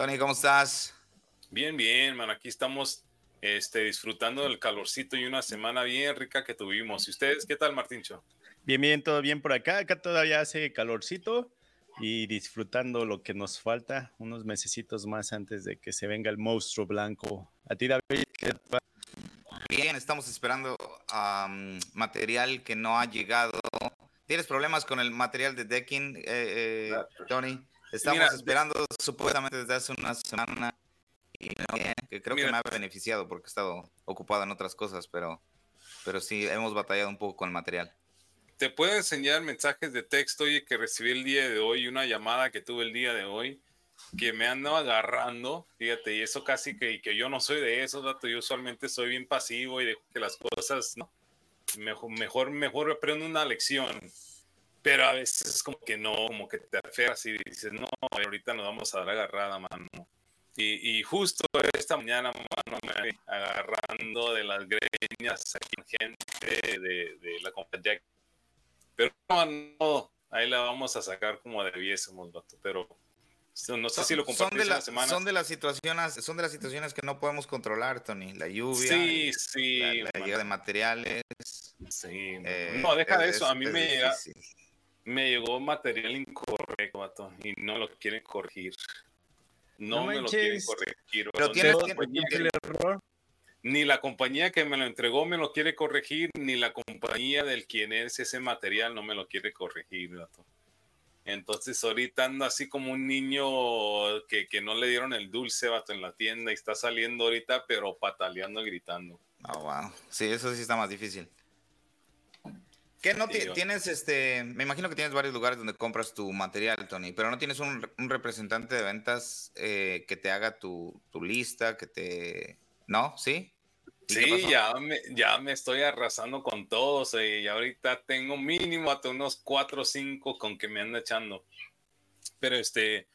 Tony, ¿cómo estás? Bien, bien, man. Aquí estamos este, disfrutando del calorcito y una semana bien rica que tuvimos. ¿Y ustedes qué tal, Martincho? Bien, bien, todo bien por acá. Acá todavía hace calorcito y disfrutando lo que nos falta, unos mesecitos más antes de que se venga el monstruo blanco. A ti, David, ¿qué tal? Bien, estamos esperando um, material que no ha llegado. ¿Tienes problemas con el material de decking, eh, eh, Tony? Estamos Mira, esperando supuestamente desde hace una semana y no, que creo Mira, que me ha beneficiado porque he estado ocupado en otras cosas, pero, pero sí, hemos batallado un poco con el material. Te puedo enseñar mensajes de texto oye, que recibí el día de hoy, una llamada que tuve el día de hoy, que me andaba agarrando, fíjate, y eso casi que, que yo no soy de eso, dato, yo usualmente soy bien pasivo y dejo que las cosas, ¿no? Mejor, mejor, mejor aprendo una lección pero a veces es como que no, como que te aferras y dices, no, ahorita nos vamos a dar agarrada, mano. Y, y justo esta mañana, mano, me agarrando de las greñas aquí gente de, de la compañía. Pero no, ahí la vamos a sacar como debiésemos, vato, pero no sé si lo son de, la, semana. son de las situaciones son de las situaciones que no podemos controlar Tony la lluvia sí sí la, la llegada de materiales sí eh, no deja de eso a mí me llega me llegó material incorrecto, vato, y no lo quieren corregir. No, no me lo quieren corregir. Pero tienes que el error. Ni la compañía que me lo entregó me lo quiere corregir, ni la compañía del quien es ese material no me lo quiere corregir, vato. Entonces ahorita ando así como un niño que, que, no le dieron el dulce, vato, en la tienda y está saliendo ahorita, pero pataleando y gritando. Oh, wow. Sí, eso sí está más difícil. ¿Qué no tienes, este, me imagino que tienes varios lugares donde compras tu material, Tony, pero no tienes un, un representante de ventas eh, que te haga tu, tu, lista, que te, ¿no? ¿Sí? Sí, ya me, ya me estoy arrasando con todos y ahorita tengo mínimo hasta unos cuatro o cinco con que me anda echando. Pero este,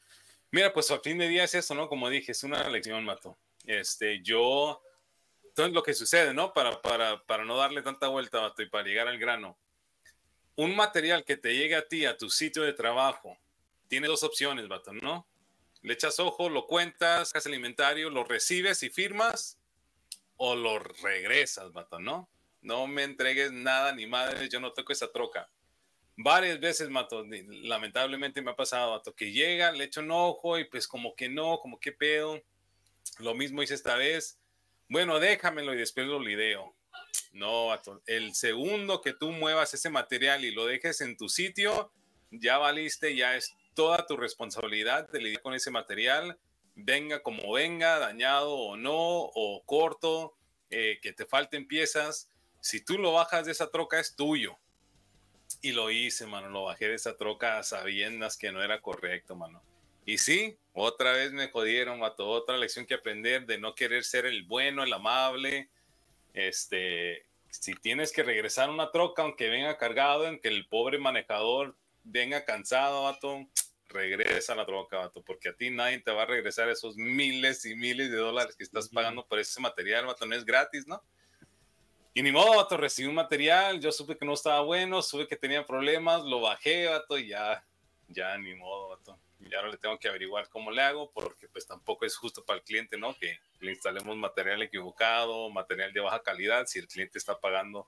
mira, pues al fin de día es eso, ¿no? Como dije, es una lección, Mato. Este, yo, entonces lo que sucede, ¿no? Para, para, para no darle tanta vuelta, Mato, y para llegar al grano un material que te llegue a ti, a tu sitio de trabajo, tiene dos opciones, vato, ¿no? Le echas ojo, lo cuentas, haces el inventario, lo recibes y firmas, o lo regresas, vato, ¿no? No me entregues nada ni madre, yo no toco esa troca. Varias veces, Mato, lamentablemente me ha pasado, Mato, que llega, le echo un ojo y pues como que no, como que pedo. Lo mismo hice esta vez. Bueno, déjamelo y después lo lideo. No, el segundo que tú muevas ese material y lo dejes en tu sitio, ya valiste, ya es toda tu responsabilidad de lidiar con ese material, venga como venga, dañado o no, o corto, eh, que te falten piezas. Si tú lo bajas de esa troca, es tuyo. Y lo hice, mano, lo bajé de esa troca sabiendas que no era correcto, mano. Y sí, otra vez me jodieron, mató otra lección que aprender de no querer ser el bueno, el amable, este, si tienes que regresar una troca, aunque venga cargado, en que el pobre manejador venga cansado, vato, regresa la troca, vato, porque a ti nadie te va a regresar esos miles y miles de dólares que estás pagando por ese material, vato, no es gratis, ¿no? Y ni modo, vato, recibí un material, yo supe que no estaba bueno, supe que tenía problemas, lo bajé, vato, y ya, ya, ni modo, vato y ahora le tengo que averiguar cómo le hago, porque pues tampoco es justo para el cliente, ¿no? Que le instalemos material equivocado, material de baja calidad, si el cliente está pagando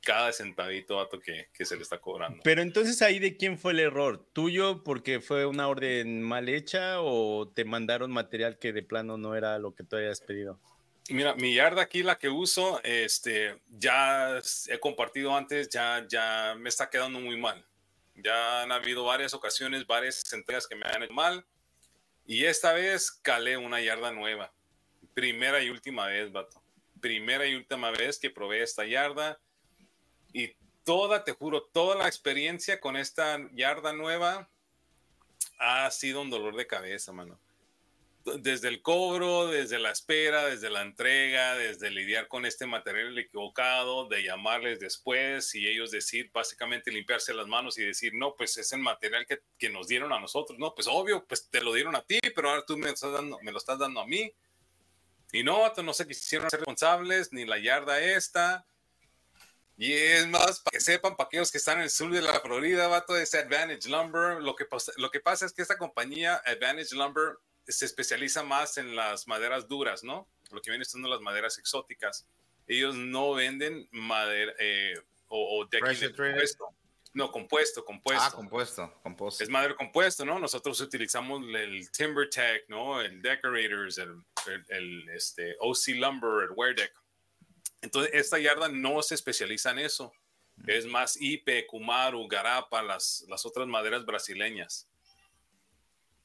cada centavito dato que, que, se le está cobrando. Pero entonces ahí de quién fue el error, tuyo porque fue una orden mal hecha o te mandaron material que de plano no era lo que tú habías pedido. Mira, mi yarda aquí, la que uso, este, ya he compartido antes, ya, ya me está quedando muy mal. Ya han habido varias ocasiones, varias entregas que me han hecho mal. Y esta vez calé una yarda nueva. Primera y última vez, vato. Primera y última vez que probé esta yarda. Y toda, te juro, toda la experiencia con esta yarda nueva ha sido un dolor de cabeza, mano. Desde el cobro, desde la espera, desde la entrega, desde lidiar con este material equivocado, de llamarles después y ellos decir, básicamente limpiarse las manos y decir, no, pues es el material que, que nos dieron a nosotros. No, pues obvio, pues te lo dieron a ti, pero ahora tú me, estás dando, me lo estás dando a mí. Y no, no se quisieron ser responsables, ni la yarda esta. Y es más, para que sepan, para aquellos que están en el sur de la Florida, vato, es Advantage Lumber. Lo que, lo que pasa es que esta compañía, Advantage Lumber, se especializa más en las maderas duras, ¿no? Lo que viene siendo las maderas exóticas. Ellos no venden madera eh, o, o compuesto. No, compuesto, compuesto. Ah, compuesto, compuesto. Es madera compuesto, ¿no? Nosotros utilizamos el Timber Tech, ¿no? El Decorators, el, el, este, OC Lumber, el Wear Deck. Entonces, esta yarda no se especializa en eso. Mm. Es más Ipe, Kumaru, Garapa, las, las otras maderas brasileñas.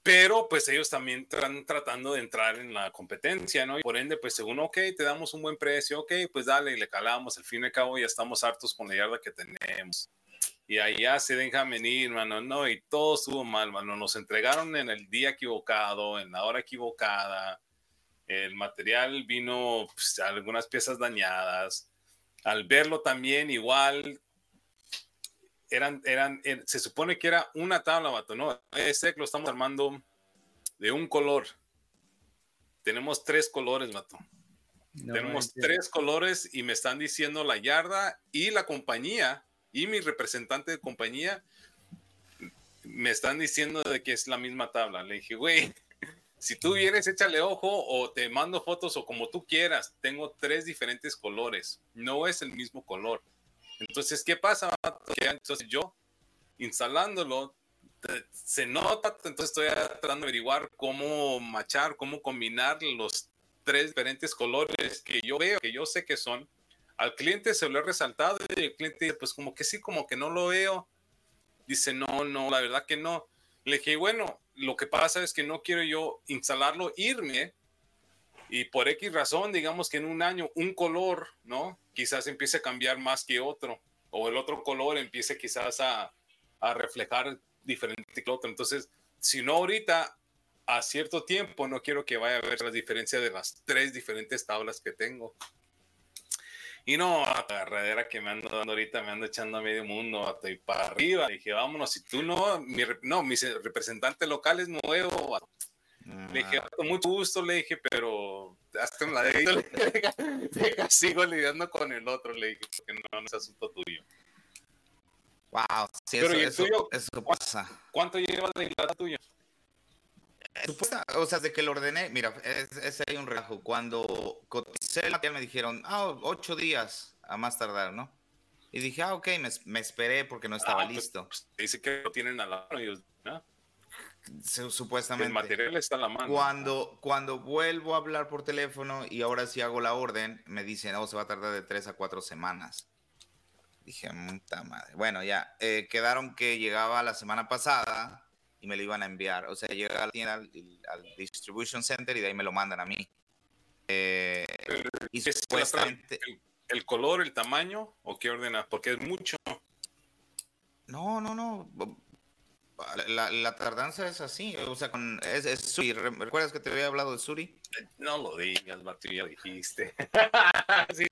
Pero pues ellos también están tratando de entrar en la competencia, ¿no? Y por ende, pues según, ok, te damos un buen precio, ok, pues dale, y le calamos, al fin y al cabo ya estamos hartos con la yarda que tenemos. Y allá se dejan venir, mano, no, y todo estuvo mal, mano. Nos entregaron en el día equivocado, en la hora equivocada. El material vino, pues, algunas piezas dañadas. Al verlo también, igual, eran, eran, er, se supone que era una tabla, vato, ¿no? Este lo estamos armando de un color. Tenemos tres colores, vato. Tenemos tres colores y me están diciendo la yarda y la compañía y mi representante de compañía me están diciendo de que es la misma tabla. Le dije, güey, si tú vienes, échale ojo o te mando fotos o como tú quieras. Tengo tres diferentes colores. No es el mismo color. Entonces, ¿qué pasa? Entonces yo, instalándolo, se nota, entonces estoy tratando de averiguar cómo machar, cómo combinar los tres diferentes colores que yo veo, que yo sé que son. Al cliente se lo he resaltado y el cliente, pues como que sí, como que no lo veo. Dice, no, no, la verdad que no. Le dije, bueno, lo que pasa es que no quiero yo instalarlo, irme y por X razón, digamos que en un año un color, ¿no? Quizás empiece a cambiar más que otro, o el otro color empiece quizás a, a reflejar diferente que otro. Entonces, si no ahorita, a cierto tiempo, no quiero que vaya a ver la diferencia de las tres diferentes tablas que tengo. Y no, la carrera que me ando dando ahorita, me ando echando a medio mundo, hasta y para arriba. dije, vámonos, si tú no, mi, no, mi representante local es le dije, con mucho gusto, le dije, pero hasta un ladito, le dije, sigo lidiando con el otro, le dije, porque no, no es asunto tuyo. Wow, sí, pero eso, tuyo, eso, pasa. ¿Cuánto lleva de la tuya? Supuesta, o sea, de que lo ordené, mira, ese es hay un relajo. Cuando coticé el material me dijeron, ah, ocho días a más tardar, ¿no? Y dije, ah, ok, me, me esperé porque no estaba ah, pues, listo. Pues, dice que lo tienen a la mano ellos, ¿no? Supuestamente. El material está a la mano. Cuando, cuando vuelvo a hablar por teléfono y ahora sí hago la orden, me dicen, no, se va a tardar de tres a cuatro semanas. Dije, puta madre. Bueno, ya, eh, quedaron que llegaba la semana pasada y me lo iban a enviar. O sea, llega a la tienda, al, Distribution Center y de ahí me lo mandan a mí. Eh, y supuestamente... El, el, color, el tamaño o qué ordenas? Porque es mucho. No, no, no. La, tardanza es así, o sea, con, es, Suri. ¿Recuerdas que te había hablado de Suri? No lo digas, Mati, ya dijiste. sí,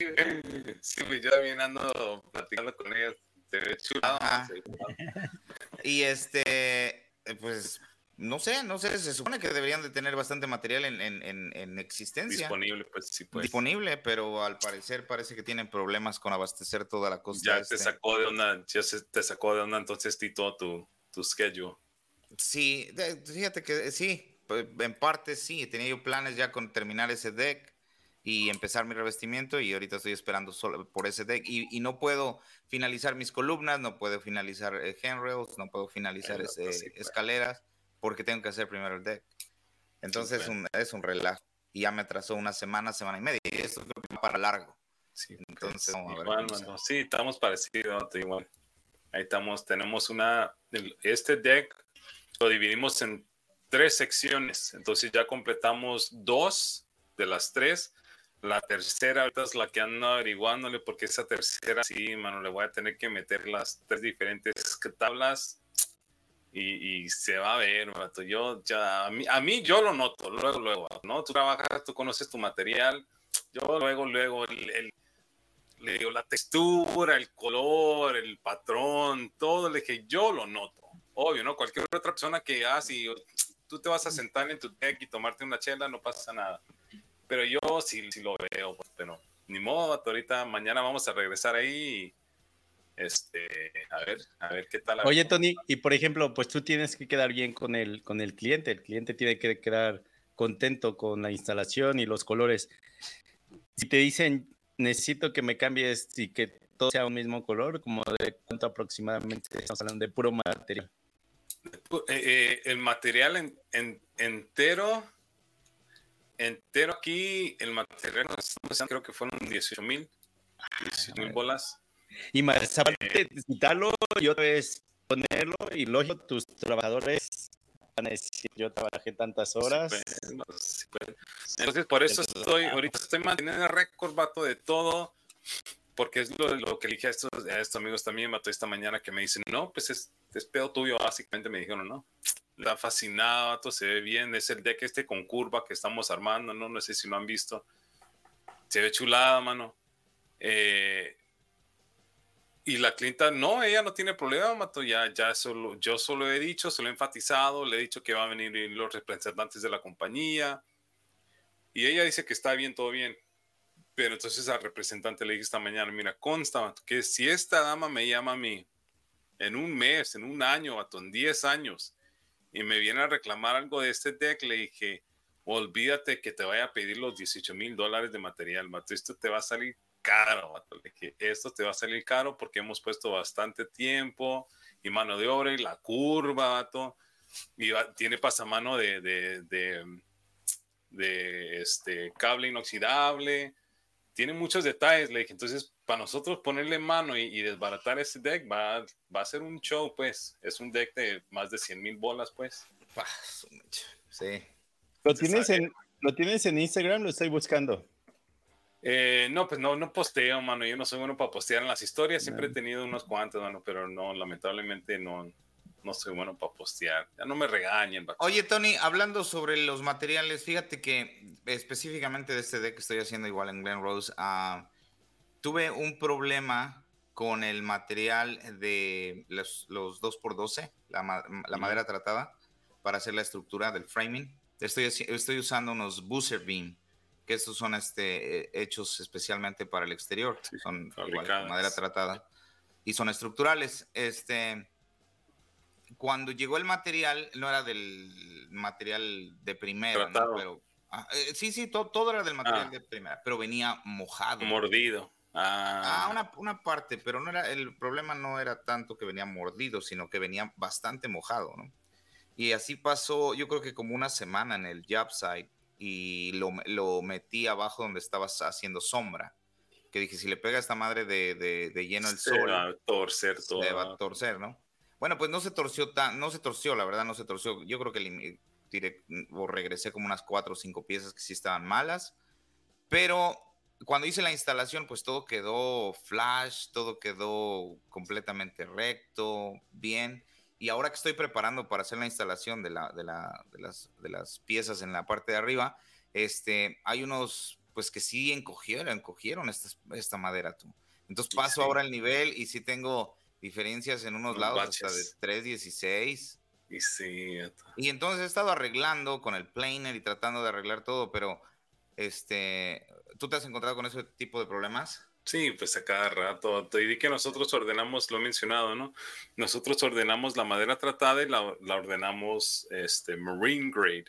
sí, pues yo también ando platicando con ella. Te ve chulada. Y este, pues, no sé, no sé, se supone que deberían de tener bastante material en, en, en, existencia. Disponible, pues sí, pues. Disponible, pero al parecer parece que tienen problemas con abastecer toda la costa. Ya te este. sacó de onda, ya se te sacó de onda entonces Tito tu tu schedule. Sí, fíjate que sí, pues, en parte sí, tenía yo planes ya con terminar ese deck y empezar mi revestimiento y ahorita estoy esperando solo por ese deck y, no puedo finalizar mis columnas, no puedo finalizar eh, handrails, no puedo finalizar ese, pues. escaleras porque tengo que hacer primero el deck. Entonces es, un, es un relajo y ya me atrasó una semana, semana y media y esto creo que va para largo. Sí, entonces vamos a ver. sí, estamos parecidos, igual. Ahí estamos, tenemos una, este deck lo dividimos en tres secciones, entonces ya completamos dos de las tres. La tercera es la que ando averiguándole porque esa tercera, sí, mano, le voy a tener que meter las tres diferentes tablas. y, se va a ver, Yo ya, a mí, a mí yo lo noto, luego, luego, ¿no? Tú trabajas, tú conoces tu material, yo luego, luego, el, le digo, la textura, el color, el patrón, todo, le dije, yo lo noto. Obvio, ¿no? Cualquier otra persona que, ah, si tú te vas a sentar en tu deck y tomarte una chela, no pasa nada. Pero yo sí, sí lo veo, pues, pero ni modo, ahorita mañana vamos a regresar ahí este, a ver, a ver qué tal. Oye, Tony, y por ejemplo, pues tú tienes que quedar bien con el, con el cliente, el cliente tiene que quedar contento con la instalación y los colores. Si te dicen, necesito que me cambies y que todo sea un mismo color, como de cuánto aproximadamente estamos hablando de puro material. Eh, eh, el material en, entero, entero aquí, el material, creo que fueron 18 mil, 18 mil bolas. Y más aparte, quitarlo y otra vez ponerlo y lógico, tus trabajadores van a decir, yo trabajé tantas horas. Entonces, por eso estoy, ahorita estoy manteniendo el récord, vato, de todo, porque es lo, lo que dije a estos, a estos amigos también, vato, esta mañana que me dicen, no, pues es, es pedo tuyo, básicamente me dijeron, no, está fascinado, vato, se ve bien, es el deck este con curva que estamos armando, no, no sé si lo han visto, se ve chulada, mano. Eh, y la clienta, no, ella no tiene problema, Mato, ya, ya solo, yo solo he dicho, solo he enfatizado, le he dicho que van a venir los representantes de la compañía. Y ella dice que está bien, todo bien. Pero entonces al representante le dije esta mañana, mira, consta, que si esta dama me llama a mí en un mes, en un año, Mato, en 10 años, y me viene a reclamar algo de este deck, le dije, olvídate que te vaya a pedir los 18 mil dólares de material, Mato, esto te va a salir caro, que esto te va a salir caro porque hemos puesto bastante tiempo y mano de obra y la curva, vato, y tiene pasamano de, de, de, de, este cable inoxidable, tiene muchos detalles, le dije, entonces para nosotros ponerle mano y, desbaratar ese deck va, va a ser un show, pues, es un deck de más de 100 mil bolas, pues. Sí. ¿Lo tienes, en, ¿Lo tienes en Instagram? Lo estoy buscando. Eh, no, pues no, no posteo, mano. Yo no soy bueno para postear en las historias. Siempre he tenido unos cuantos, mano, pero no, lamentablemente no, no soy bueno para postear. Ya no me regañen. Oye, Tony, hablando sobre los materiales, fíjate que específicamente de este deck que estoy haciendo igual en Glen Rose, ah, tuve un problema con el material de los, los 2x12, la, la madera tratada, para hacer la estructura del framing. Estoy, estoy usando unos Booster Beam que estos son este, hechos especialmente para el exterior, son igual, madera tratada y son estructurales. Este, cuando llegó el material, no era del material de primera, pero ah, eh, sí, sí, todo, era del material ah. de primera, pero venía mojado. Mordido. Ah, ah una, una, parte, pero no era, el problema no era tanto que venía mordido, sino que venía bastante mojado, ¿no? Y así pasó, yo creo que como una semana en el job site y lo, lo, metí abajo donde estabas haciendo sombra. Que dije, si le pega a esta madre de, de, lleno el sol, se va a torcer todo. Se va a torcer, ¿no? Bueno, pues no se torció tan, no se torció, la verdad, no se torció. Yo creo que tiré, o regresé como unas cuatro o cinco piezas que sí estaban malas, pero cuando hice la instalación, pues todo quedó flash, todo quedó completamente recto, bien. Y ahora que estoy preparando para hacer la instalación de, la, de, la, de, las, de las piezas en la parte de arriba, este, hay unos, pues que sí encogieron, encogieron esta, esta madera. Tú. Entonces paso ahora el nivel y sí tengo diferencias en unos lados hasta de 3.16. Y sí. Y entonces he estado arreglando con el planer y tratando de arreglar todo, pero este, ¿tú te has encontrado con ese tipo de problemas? Sí, pues a cada rato. Te di que nosotros ordenamos, lo he mencionado, ¿no? Nosotros ordenamos la madera tratada y la, ordenamos este, marine grade,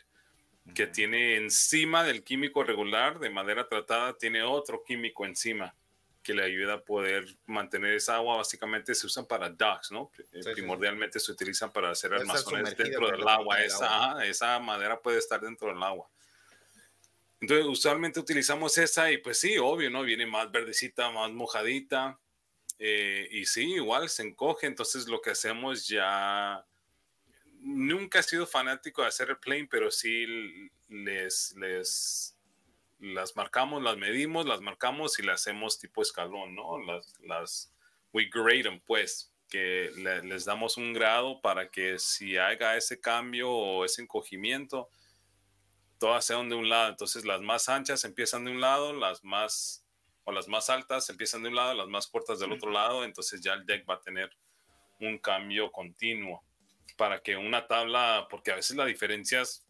que tiene encima del químico regular de madera tratada, tiene otro químico encima que le ayuda a poder mantener esa agua. Básicamente se usan para docks, ¿no? Primordialmente se utilizan para hacer almacenes dentro del agua. Esa, esa madera puede estar dentro del agua. Entonces, usualmente utilizamos esa y pues sí, obvio, ¿no? Viene más verdecita, más mojadita. Eh, y sí, igual se encoge. Entonces, lo que hacemos ya... Nunca he sido fanático de hacer el plane, pero sí les, les las marcamos, las medimos, las marcamos y las hacemos tipo escalón, ¿no? Las, las, we grade them, pues. que les damos un grado para que si haga ese cambio o ese encogimiento, todas sean de un lado. Entonces las más anchas empiezan de un lado, las más o las más altas empiezan de un lado, las más cortas del otro lado. Entonces ya el deck va a tener un cambio continuo para que una tabla, porque a veces la diferencia es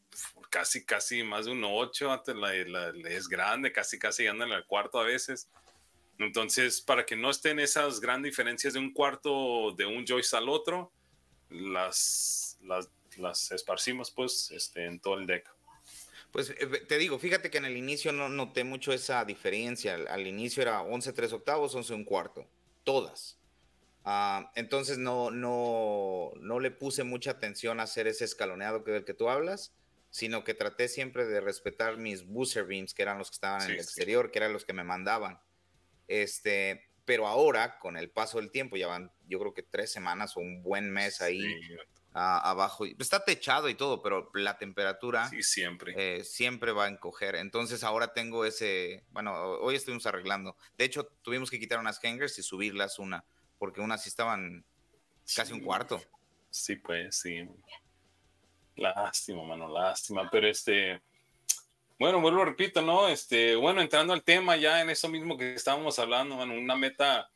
casi, casi más de un 8, antes la, es grande, casi, casi anda en el cuarto a veces. Entonces, para que no estén esas grandes diferencias de un cuarto de un joyce al otro, las, las, esparcimos pues este, en todo el deck. Pues eh, te digo, fíjate que en el inicio no noté mucho esa diferencia. Al, inicio era 11 3 octavos, 11 un cuarto, todas. Ah, entonces no, no, no le puse mucha atención a hacer ese escaloneado que, del que tú hablas, sino que traté siempre de respetar mis booster beams, que eran los que estaban en el exterior, que eran los que me mandaban. Este, pero ahora, con el paso del tiempo, ya van, yo creo que tres semanas o un buen mes ahí abajo. Está techado y todo, pero la temperatura siempre. Eh, siempre va a encoger. Entonces ahora tengo ese, bueno, hoy estuvimos arreglando. De hecho, tuvimos que quitar unas hangers y subirlas una, porque unas sí estaban casi un cuarto. Sí, pues, sí. Lástima, mano, lástima. Pero este, bueno, vuelvo, repito, ¿no? Este, bueno, entrando al tema ya en eso mismo que estábamos hablando, una meta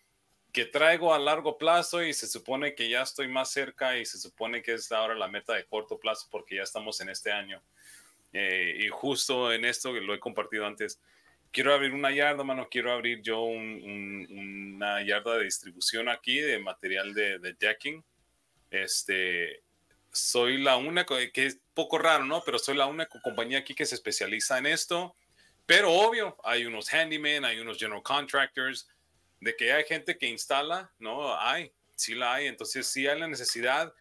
que traigo a largo plazo y se supone que ya estoy más cerca y se supone que es ahora la meta de corto plazo porque ya estamos en este año. Eh, y justo en esto lo he compartido antes, quiero abrir una yarda, mano, quiero abrir yo una yarda de distribución aquí de material de, de decking. Este, soy la única, que es poco raro, ¿no? Pero soy la única compañía aquí que se especializa en esto. Pero obvio, hay unos handymen, hay unos general contractors, de que hay gente que instala, ¿no? Hay, sí la hay, entonces sí hay la necesidad.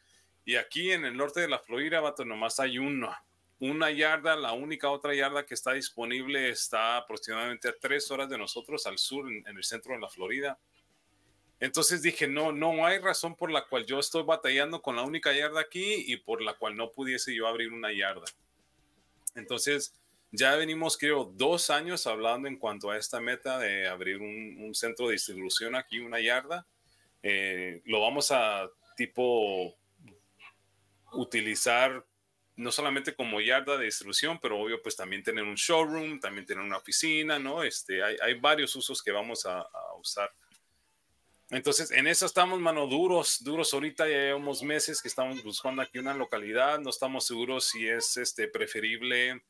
Y aquí en el norte de la Florida, vato, nomás hay una, una yarda, la única otra yarda que está disponible está aproximadamente a tres horas de nosotros al sur, en el centro de la Florida. Entonces dije, no, no hay razón por la cual yo estoy batallando con la única yarda aquí y por la cual no pudiese yo abrir una yarda. Entonces, ya venimos, creo, dos años hablando en cuanto a esta meta de abrir un, centro de distribución aquí, una yarda. Eh, lo vamos a tipo utilizar no solamente como yarda de distribución, pero obvio, pues también tener un showroom, también tener una oficina, ¿no? Este, hay, hay varios usos que vamos a, a usar. Entonces, en eso estamos, mano, duros, duros. Ahorita ya llevamos meses que estamos buscando aquí una localidad. No estamos seguros si es este, preferible.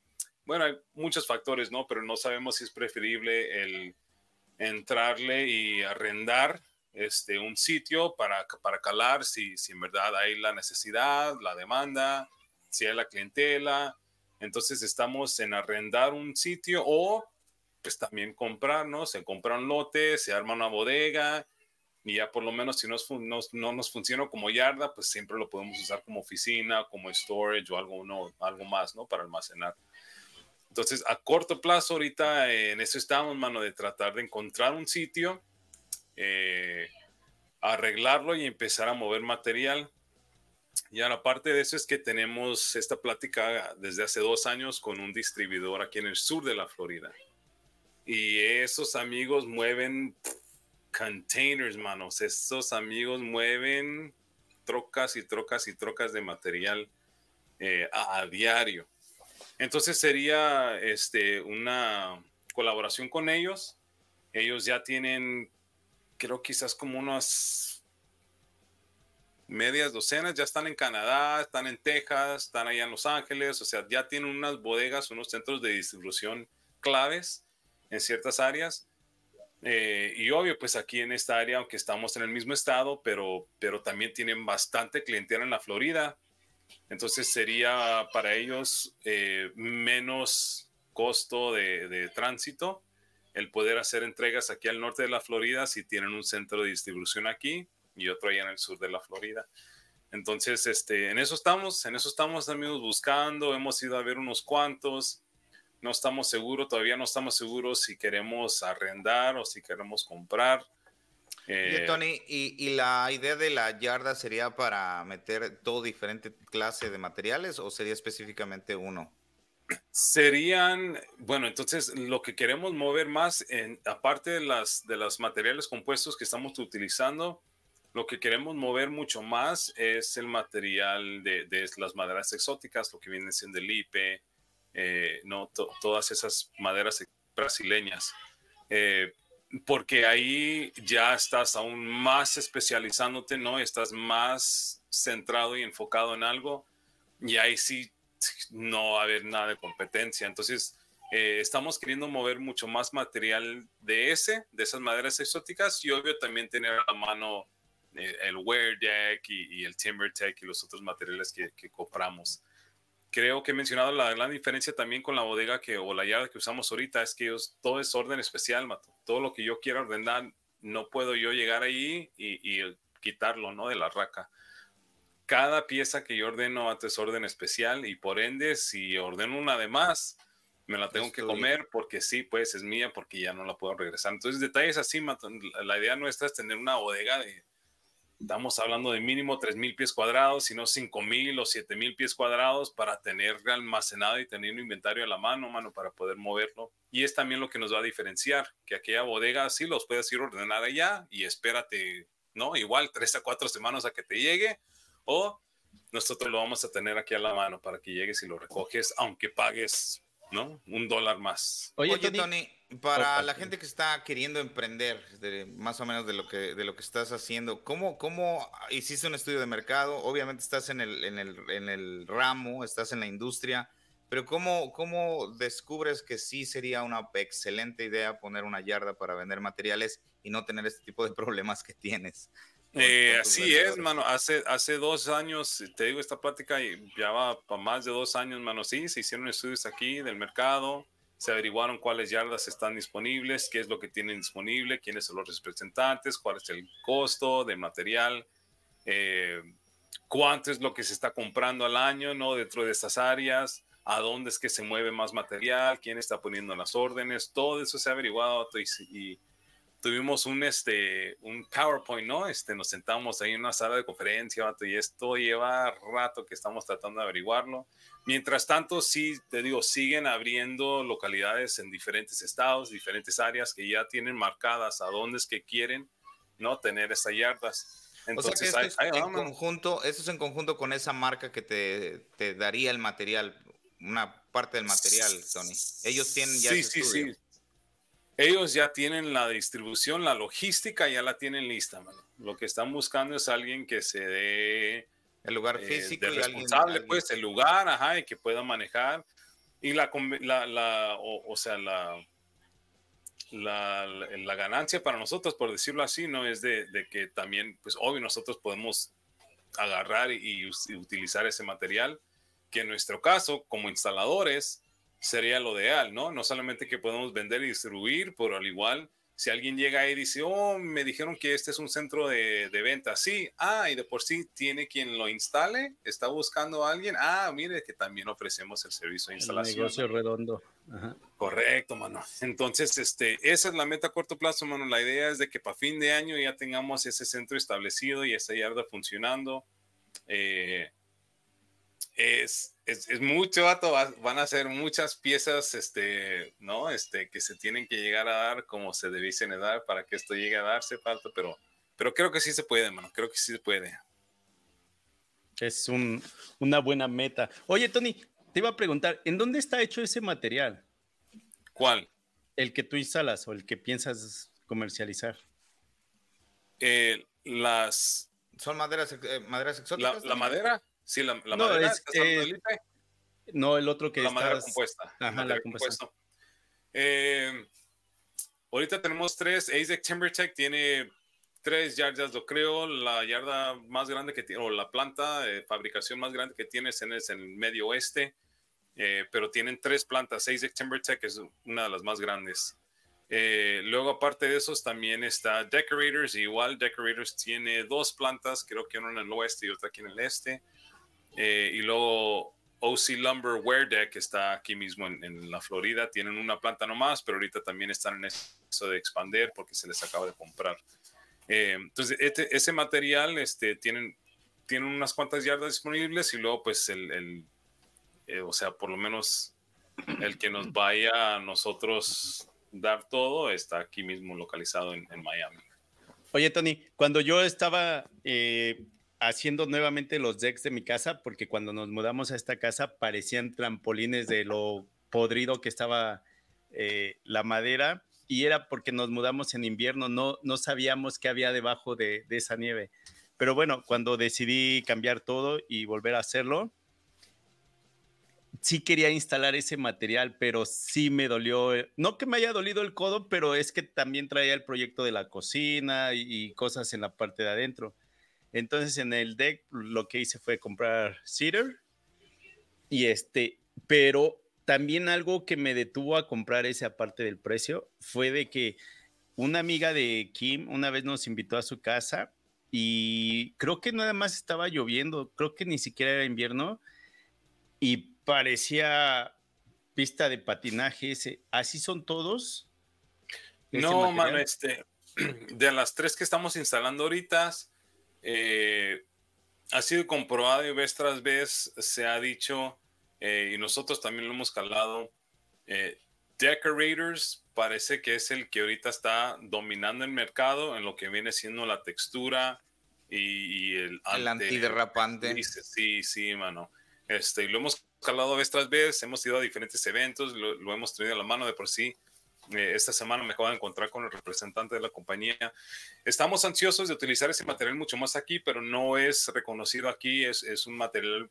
Bueno, hay muchos factores, ¿no? Pero no sabemos si es preferible el entrarle y arrendar este, un sitio para, para calar si, si en verdad hay la necesidad, la demanda, si hay la clientela. Entonces, estamos en arrendar un sitio o pues también comprar, ¿no? Se compra un lote, se arma una bodega y ya por lo menos si no, no, nos funciona como yarda, pues siempre lo podemos usar como oficina, como storage o algo, no, algo más, ¿no? Para almacenar. Entonces, a corto plazo, ahorita en eso estamos, mano, de tratar de encontrar un sitio, eh, arreglarlo y empezar a mover material. Y ahora, aparte de eso, es que tenemos esta plática desde hace dos años con un distribuidor aquí en el sur de la Florida. Y esos amigos mueven containers, manos. Estos amigos mueven trocas y trocas y trocas de material eh, a, diario. Entonces sería este, una colaboración con ellos. Ellos ya tienen, creo quizás como unas medias docenas, ya están en Canadá, están en Texas, están allá en Los Ángeles, o sea, ya tienen unas bodegas, unos centros de distribución claves en ciertas áreas eh, y obvio, pues aquí en esta área, aunque estamos en el mismo estado, pero, pero también tienen bastante clientela en la Florida. Entonces sería para ellos eh, menos costo de, tránsito el poder hacer entregas aquí al norte de la Florida si tienen un centro de distribución aquí y otro allá en el sur de la Florida. Entonces, este, en eso estamos, en eso estamos amigos buscando, hemos ido a ver unos cuantos no estamos seguros, todavía no estamos seguros si queremos arrendar o si queremos comprar. Eh, Tony, ¿y, la idea de la yarda sería para meter todo diferente clase de materiales o sería específicamente uno? Serían, bueno, entonces lo que queremos mover más, en, aparte de, las, de los materiales compuestos que estamos utilizando, Lo que queremos mover mucho más es el material de, de las maderas exóticas, lo que viene siendo el IPE, eh, no todas esas maderas brasileñas. Eh, porque ahí ya estás aún más especializándote, ¿no? Estás más centrado y enfocado en algo y ahí sí no va a haber nada de competencia. Entonces, eh, estamos queriendo mover mucho más material de ese, de esas maderas exóticas y obvio también tener a mano eh, el Wear Deck y, el Timber Tech y los otros materiales que, que, compramos. Creo que he mencionado la gran diferencia también con la bodega que, o la yarda que usamos ahorita es que todo es orden especial, Mato. Todo lo que yo quiera ordenar, no puedo yo llegar ahí y, y quitarlo, ¿no? De la raca cada pieza que yo ordeno es orden especial y por ende, si ordeno una de más, me la tengo que comer porque sí, pues es mía porque ya no la puedo regresar. Entonces, detalles así, la idea nuestra es tener una bodega de, estamos hablando de mínimo 3.000 pies cuadrados, si no 5.000 o 7.000 pies cuadrados para tener almacenado y tener un inventario a la mano, mano, para poder moverlo. Y es también lo que nos va a diferenciar, que aquella bodega sí los puedes ir a ordenar allá y espérate, ¿no? Igual tres a cuatro semanas a que te llegue o nosotros lo vamos a tener aquí a la mano para que llegues y lo recoges, aunque pagues, ¿no? Un dólar más. Oye, Tony, para la gente que está queriendo emprender, más o menos de lo que, de lo que estás haciendo, ¿cómo, ¿cómo hiciste un estudio de mercado? Obviamente estás en el, en el, en el ramo, estás en la industria, pero ¿cómo, ¿cómo descubres que sí sería una excelente idea poner una yarda para vender materiales y no tener este tipo de problemas que tienes? Eh, así es, mano. Hace, hace dos años, te digo, esta plática ya va para más de dos años, mano. Sí, se hicieron estudios aquí del mercado, se averiguaron cuáles yardas están disponibles, qué es lo que tienen disponible, quiénes son los representantes, cuál es el costo de material, eh, cuánto es lo que se está comprando al año, ¿no? Dentro de estas áreas, a dónde es que se mueve más material, quién está poniendo las órdenes, todo eso se ha averiguado y, y tuvimos un, este, un PowerPoint, ¿no? Este, nos sentamos ahí en una sala de conferencia, y esto lleva rato que estamos tratando de averiguarlo. Mientras tanto, sí, te digo, siguen abriendo localidades en diferentes estados, diferentes áreas que ya tienen marcadas a dónde es que quieren, ¿no? Tener esas yardas. Entonces, o sea en conjunto, eso es en conjunto con esa marca que te, te, daría el material, una parte del material, Tony. Ellos tienen ya sí, sí, sí ellos ya tienen la distribución, la logística ya la tienen lista, mano. Lo que están buscando es alguien que se dé el lugar eh, físico, y responsable, pues el lugar, ajá, y que pueda manejar. Y la, la, o, sea, la, la, la, ganancia para nosotros, por decirlo así, no es de, de que también, pues obvio, nosotros podemos agarrar y, y utilizar ese material, que en nuestro caso, como instaladores, sería lo ideal, ¿no? No solamente que podemos vender y distribuir, pero al igual, si alguien llega ahí y dice, oh, me dijeron que este es un centro de, de venta, sí, ah, y de por sí tiene quien lo instale, está buscando a alguien, ah, mire que también ofrecemos el servicio de instalación. El negocio redondo. Correcto, mano. Entonces, este, esa es la meta a corto plazo, mano. La idea es de que para fin de año ya tengamos ese centro establecido y esa yarda funcionando. Eh, es, es, es, mucho, vato. Van a ser muchas piezas, este, ¿no? Este, que se tienen que llegar a dar como se debiesen dar para que esto llegue a darse, falta, pero, pero creo que sí se puede, mano. Creo que sí se puede. Es un, una buena meta. Oye, Tony, te iba a preguntar, ¿en dónde está hecho ese material? ¿Cuál? El que tú instalas o el que piensas comercializar. Eh, las. ¿Son maderas, eh, maderas exóticas? La, la madera, Sí, la, la no, madera, es, No, el otro que La madera compuesta. Ajá, la compuesta. Eh, ahorita tenemos tres. AZEC TimberTech tiene tres yardas, lo creo. La yarda más grande que tiene, o la planta de fabricación más grande que tiene es en, el medio oeste. Eh, pero tienen tres plantas. AZEC TimberTech es una de las más grandes. Eh, luego, aparte de esos, también está Decorators. Igual, Decorators tiene dos plantas, creo que una en el oeste y otra aquí en el este. Eh, y luego OC Lumber Wear Deck está aquí mismo en, la Florida. Tienen una planta nomás, pero ahorita también están en eso de expander porque se les acaba de comprar. Eh, entonces, este, ese material este, tienen, tienen unas cuantas yardas disponibles y luego, pues, el, eh, o sea, por lo menos el que nos vaya a nosotros dar todo está aquí mismo localizado en, en Miami. Oye, Tony, cuando yo estaba eh, haciendo nuevamente los decks de mi casa, porque cuando nos mudamos a esta casa parecían trampolines de lo podrido que estaba eh, la madera, y era porque nos mudamos en invierno, no, no sabíamos qué había debajo de, esa nieve. Pero bueno, cuando decidí cambiar todo y volver a hacerlo, sí quería instalar ese material, pero sí me dolió, eh, no que me haya dolido el codo, pero es que también traía el proyecto de la cocina y, cosas en la parte de adentro. Entonces en el deck lo que hice fue comprar cedar y este, pero también algo que me detuvo a comprar ese aparte del precio fue de que una amiga de Kim una vez nos invitó a su casa y creo que nada más estaba lloviendo, creo que ni siquiera era invierno y parecía pista de patinaje ese. ¿Así son todos? No, mano, este, de las tres que estamos instalando ahorita, eh, ha sido comprobado y vez tras vez se ha dicho, eh, y nosotros también lo hemos calado, eh, Decorators parece que es el que ahorita está dominando el mercado en lo que viene siendo la textura y, el, el antiderrapante. Sí, sí, mano. Este, y lo hemos calado vez tras vez, hemos ido a diferentes eventos, lo, hemos tenido a la mano de por sí. Eh, esta semana me acabo de encontrar con el representante de la compañía. Estamos ansiosos de utilizar ese material mucho más aquí, pero no es reconocido aquí, es, es un material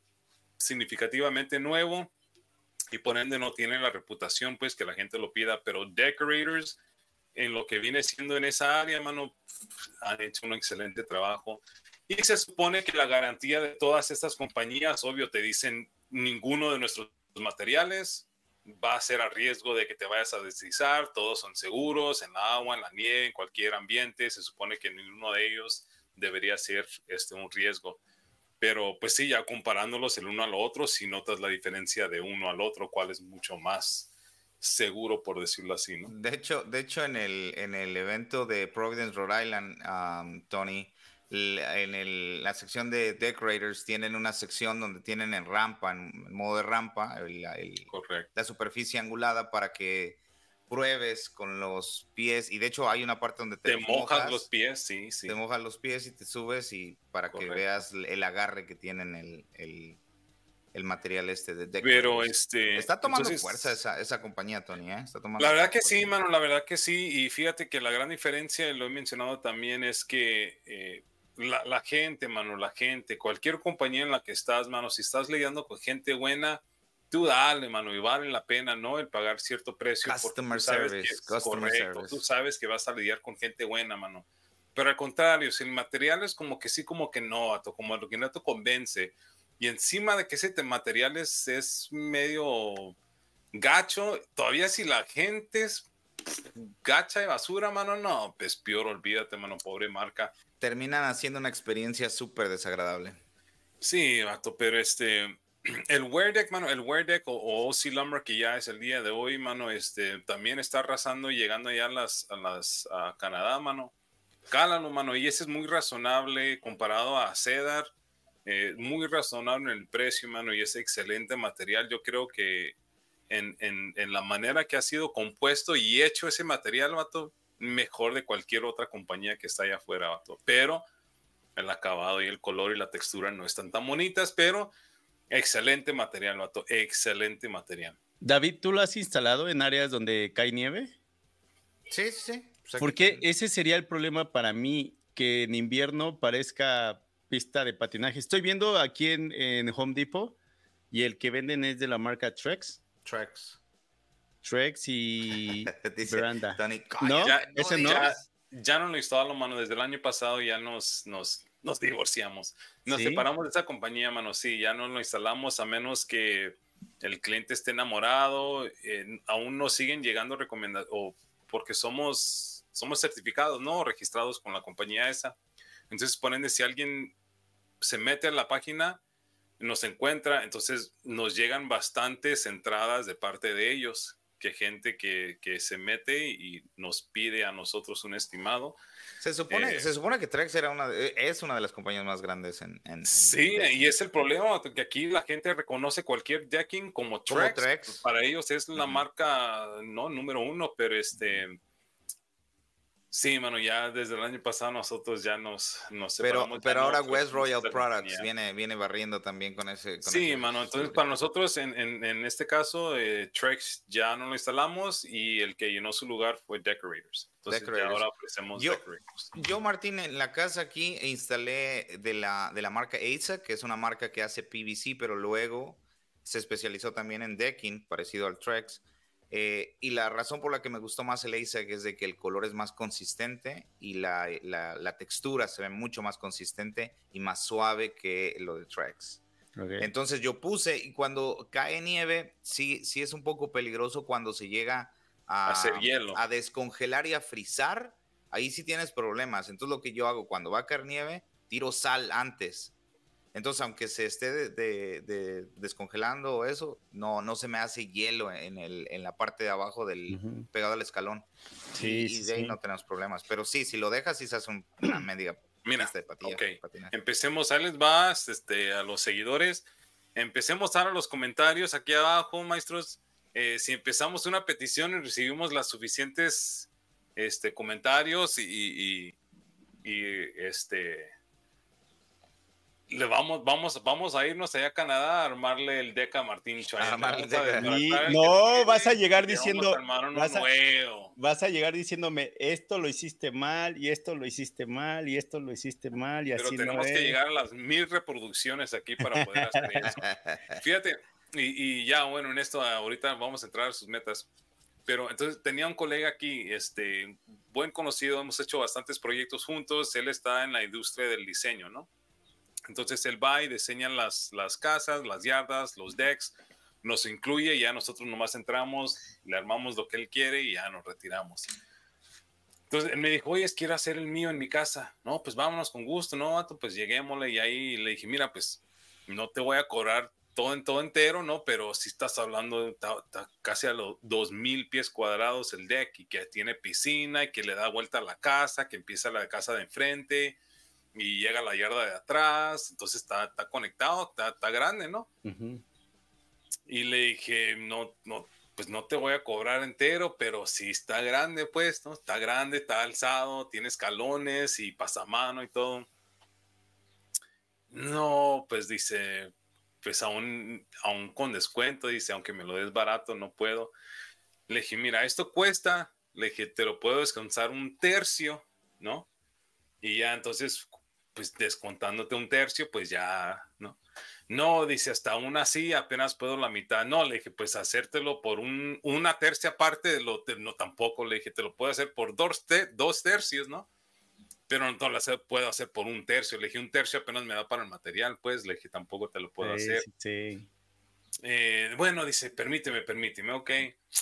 significativamente nuevo y por ende no tiene la reputación pues que la gente lo pida, pero Decorators en lo que viene siendo en esa área, mano, han hecho un excelente trabajo. Y se supone que la garantía de todas estas compañías, obvio, te dicen ninguno de nuestros materiales va a ser a riesgo de que te vayas a deslizar, todos son seguros en agua, en la nieve, en cualquier ambiente, se supone que ninguno de ellos debería ser este, un riesgo. Pero pues sí, ya comparándolos el uno al otro, si notas la diferencia de uno al otro, cuál es mucho más seguro, por decirlo así, ¿no? De hecho, de hecho en, el, en el evento de Providence, Rhode Island, um, Tony, en la sección de decorators tienen una sección donde tienen en rampa, en, modo de rampa, la superficie angulada para que pruebes con los pies y de hecho hay una parte donde te, mojas, los pies, sí, sí. Te mojas los pies y te subes y para que veas el agarre que tienen el, el, material este de decorators. Pero este... Está tomando fuerza esa, esa, compañía, Tony, ¿eh? Está tomando la verdad que sí, mano, la verdad que sí. Y fíjate que la gran diferencia, lo he mencionado también, es que... Eh, la, gente, mano, la gente, cualquier compañía en la que estás, mano, si estás lidiando con gente buena, tú dale, mano, y vale la pena, ¿no? El pagar cierto precio. Customer service, customer service. Tú sabes que vas a lidiar con gente buena, mano. Pero al contrario, si el material es como que sí, como que no, como lo que no te convence, y encima de que ese material es, es medio gacho, todavía si la gente es gacha de basura, mano, no, pues peor, olvídate, mano, pobre marca terminan haciendo una experiencia súper desagradable. Sí, vato, pero este, el Wear Deck, mano, el Wear Deck o, OC Lumber, que ya es el día de hoy, mano, este, también está arrasando y llegando ya a las, a las, a Canadá, mano. Cálalo, mano, y ese es muy razonable comparado a Cedar, eh, muy razonable en el precio, mano, y es excelente material. Yo creo que en, en, en la manera que ha sido compuesto y hecho ese material, vato, mejor de cualquier otra compañía que está allá afuera, Pero el acabado y el color y la textura no están tan bonitas, pero excelente material, vato. Excelente material. David, ¿tú lo has instalado en áreas donde cae nieve? Sí, sí. Porque ese sería el problema para mí, que en invierno parezca pista de patinaje. Estoy viendo aquí en, en Home Depot y el que venden es de la marca Trex. Trex. Trex y Veranda. no, ya, ese no. Ya, no lo instalo, mano. Desde el año pasado ya nos, nos, nos divorciamos. Nos separamos de esa compañía, mano. Sí, ya no lo instalamos a menos que el cliente esté enamorado. aún nos siguen llegando recomendaciones o porque somos, somos certificados, ¿no? Registrados con la compañía esa. Entonces, ponen de si alguien se mete a la página, nos encuentra, entonces nos llegan bastantes entradas de parte de ellos que gente que, que, se mete y nos pide a nosotros un estimado. Se supone, eh, se supone que Trex era una, es una de las compañías más grandes en... sí, y es el problema, que aquí la gente reconoce cualquier decking como Trex. Para ellos es la marca, no, número uno, pero este... Sí, mano, ya desde el año pasado nosotros ya nos, nos Pero, pero ahora West Royal Products viene, viene barriendo también con ese. sí, mano, entonces para nosotros en, en, en este caso, eh, Trex ya no lo instalamos y el que llenó su lugar fue Decorators. Entonces ahora ofrecemos yo, Decorators. Yo, Martín, en la casa aquí instalé de la, de la marca EISA, que es una marca que hace PVC, pero luego se especializó también en decking, parecido al Trex. Eh, y la razón por la que me gustó más el ASIC es de que el color es más consistente y la, la, textura se ve mucho más consistente y más suave que lo de Trex. Entonces yo puse y cuando cae nieve, sí, sí es un poco peligroso cuando se llega a, Hacer hielo. a descongelar y a frizar. Ahí sí tienes problemas. Entonces lo que yo hago cuando va a caer nieve, tiro sal antes entonces, aunque se esté de, descongelando eso, no, no se me hace hielo en, el, en la parte de abajo del pegado al escalón. Sí, y, de ahí no tenemos problemas. Pero sí, si lo dejas, sí se hace una media Mira, de patilla, empecemos, ahí les vas este, a los seguidores. Empecemos ahora los comentarios aquí abajo, maestros. Eh, si empezamos una petición y recibimos las suficientes este, comentarios y, y, y este le vamos, vamos, vamos a irnos allá a Canadá a armarle el deck a Martín no, vas a llegar diciendo. Vas a, vas a, llegar diciéndome, esto lo hiciste mal, y esto lo hiciste mal, y esto lo hiciste mal, y Pero así tenemos que llegar a las mil reproducciones aquí para poder hacer eso. Fíjate, y, y, ya, bueno, en esto ahorita vamos a entrar a sus metas. Pero entonces tenía un colega aquí, este, buen conocido, hemos hecho bastantes proyectos juntos, él está en la industria del diseño, ¿no? Entonces él va y diseña las, las casas, las yardas, los decks, nos incluye, ya nosotros nomás entramos, le armamos lo que él quiere y ya nos retiramos. Entonces él me dijo, oye, quiero hacer el mío en mi casa. No, pues vámonos con gusto, no, pues lleguémosle y ahí le dije, mira, pues no te voy a cobrar todo en todo entero, ¿no? Pero si estás hablando de casi a los dos mil pies cuadrados el deck y que tiene piscina y que le da vuelta a la casa, que empieza la casa de enfrente, y llega a la yarda de atrás, entonces está, está conectado, está, está grande, ¿no? Y le dije, no, no, pues no te voy a cobrar entero, pero sí está grande, pues, ¿no? Está grande, está alzado, tiene escalones y pasamano y todo. No, pues dice, pues aún, aún con descuento, dice, aunque me lo des barato, no puedo. Le dije, mira, esto cuesta, le dije, te lo puedo descansar un tercio, ¿no? Y ya entonces pues descontándote un tercio, pues ya, ¿no? No, dice, hasta aún así apenas puedo la mitad. No, le dije, pues hacértelo por un, una tercia parte de lo, no tampoco, le dije, te lo puedo hacer por dos, dos tercios, ¿no? Pero no lo puedo hacer por un tercio. Le dije, un tercio apenas me da para el material, pues, le dije, tampoco te lo puedo hacer. Sí. Eh, bueno, dice, permíteme, permíteme, ok.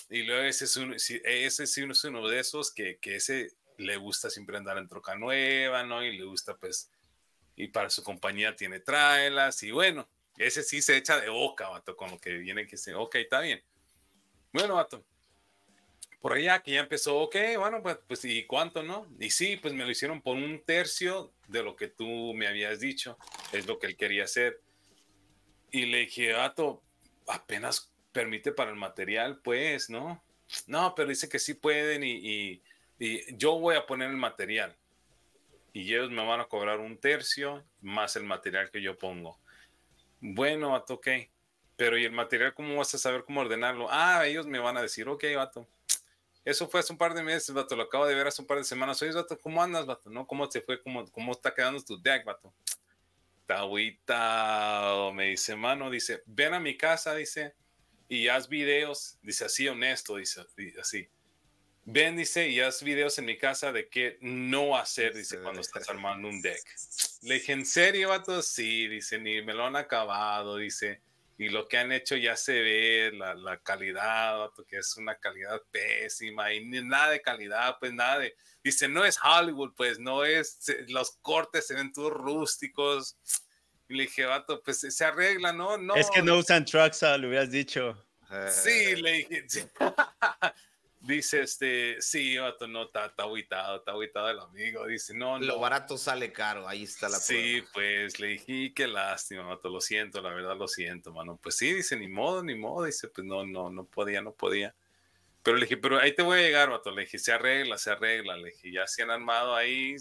Y luego ese es, uno, ese es uno de esos que, que ese le gusta siempre andar en troca nueva, ¿no? Y le gusta, pues, y para su compañía tiene tráelas y bueno, ese sí se echa de boca, vato, con lo que viene que se, ok, está bien. Bueno, vato, por allá que ya empezó, ok, bueno, pues, pues, ¿y cuánto, no? Y sí, pues me lo hicieron por un tercio de lo que tú me habías dicho, es lo que él quería hacer. Y le dije, vato, apenas permite para el material, pues, ¿no? No, pero dice que sí pueden y, y, y yo voy a poner el material y ellos me van a cobrar un tercio más el material que yo pongo. Bueno, vato, ok. Pero ¿y el material cómo vas a saber cómo ordenarlo? Ah, ellos me van a decir, ok, vato. Eso fue hace un par de meses, vato. Lo acabo de ver hace un par de semanas. Oye, vato, ¿cómo andas, vato? ¿No? ¿Cómo te fue? ¿Cómo, cómo está quedando tu deck, vato? Está Me dice, mano, dice, ven a mi casa, dice, y haz videos. Dice, así honesto, dice, así Ven, dice, y haz videos en mi casa de qué no hacer, dice, cuando estás armando un deck. Le dije, ¿en serio, vato? Sí, dice, ni me lo han acabado, dice. Y lo que han hecho ya se ve, la, la calidad, vato, que es una calidad pésima y ni nada de calidad, pues nada de. Dice, no es Hollywood, pues no es. los cortes se ven todos rústicos. Y le dije, vato, pues se arregla, ¿no? no es que no usan trucks, ah, lo hubieras dicho. Sí, le dije. Dice, este, sí, vato, no, está, está aguitado, está aguitado el amigo. Dice, no, Lo barato sale caro, ahí está la Sí, pues le dije, qué lástima, vato, lo siento, la verdad lo siento, mano. Pues sí, dice, ni modo, ni modo. Dice, pues no, no, no podía, no podía. Pero le dije, pero ahí te voy a llegar, vato. Le dije, se arregla, se arregla. Le dije, ya se han armado ahí,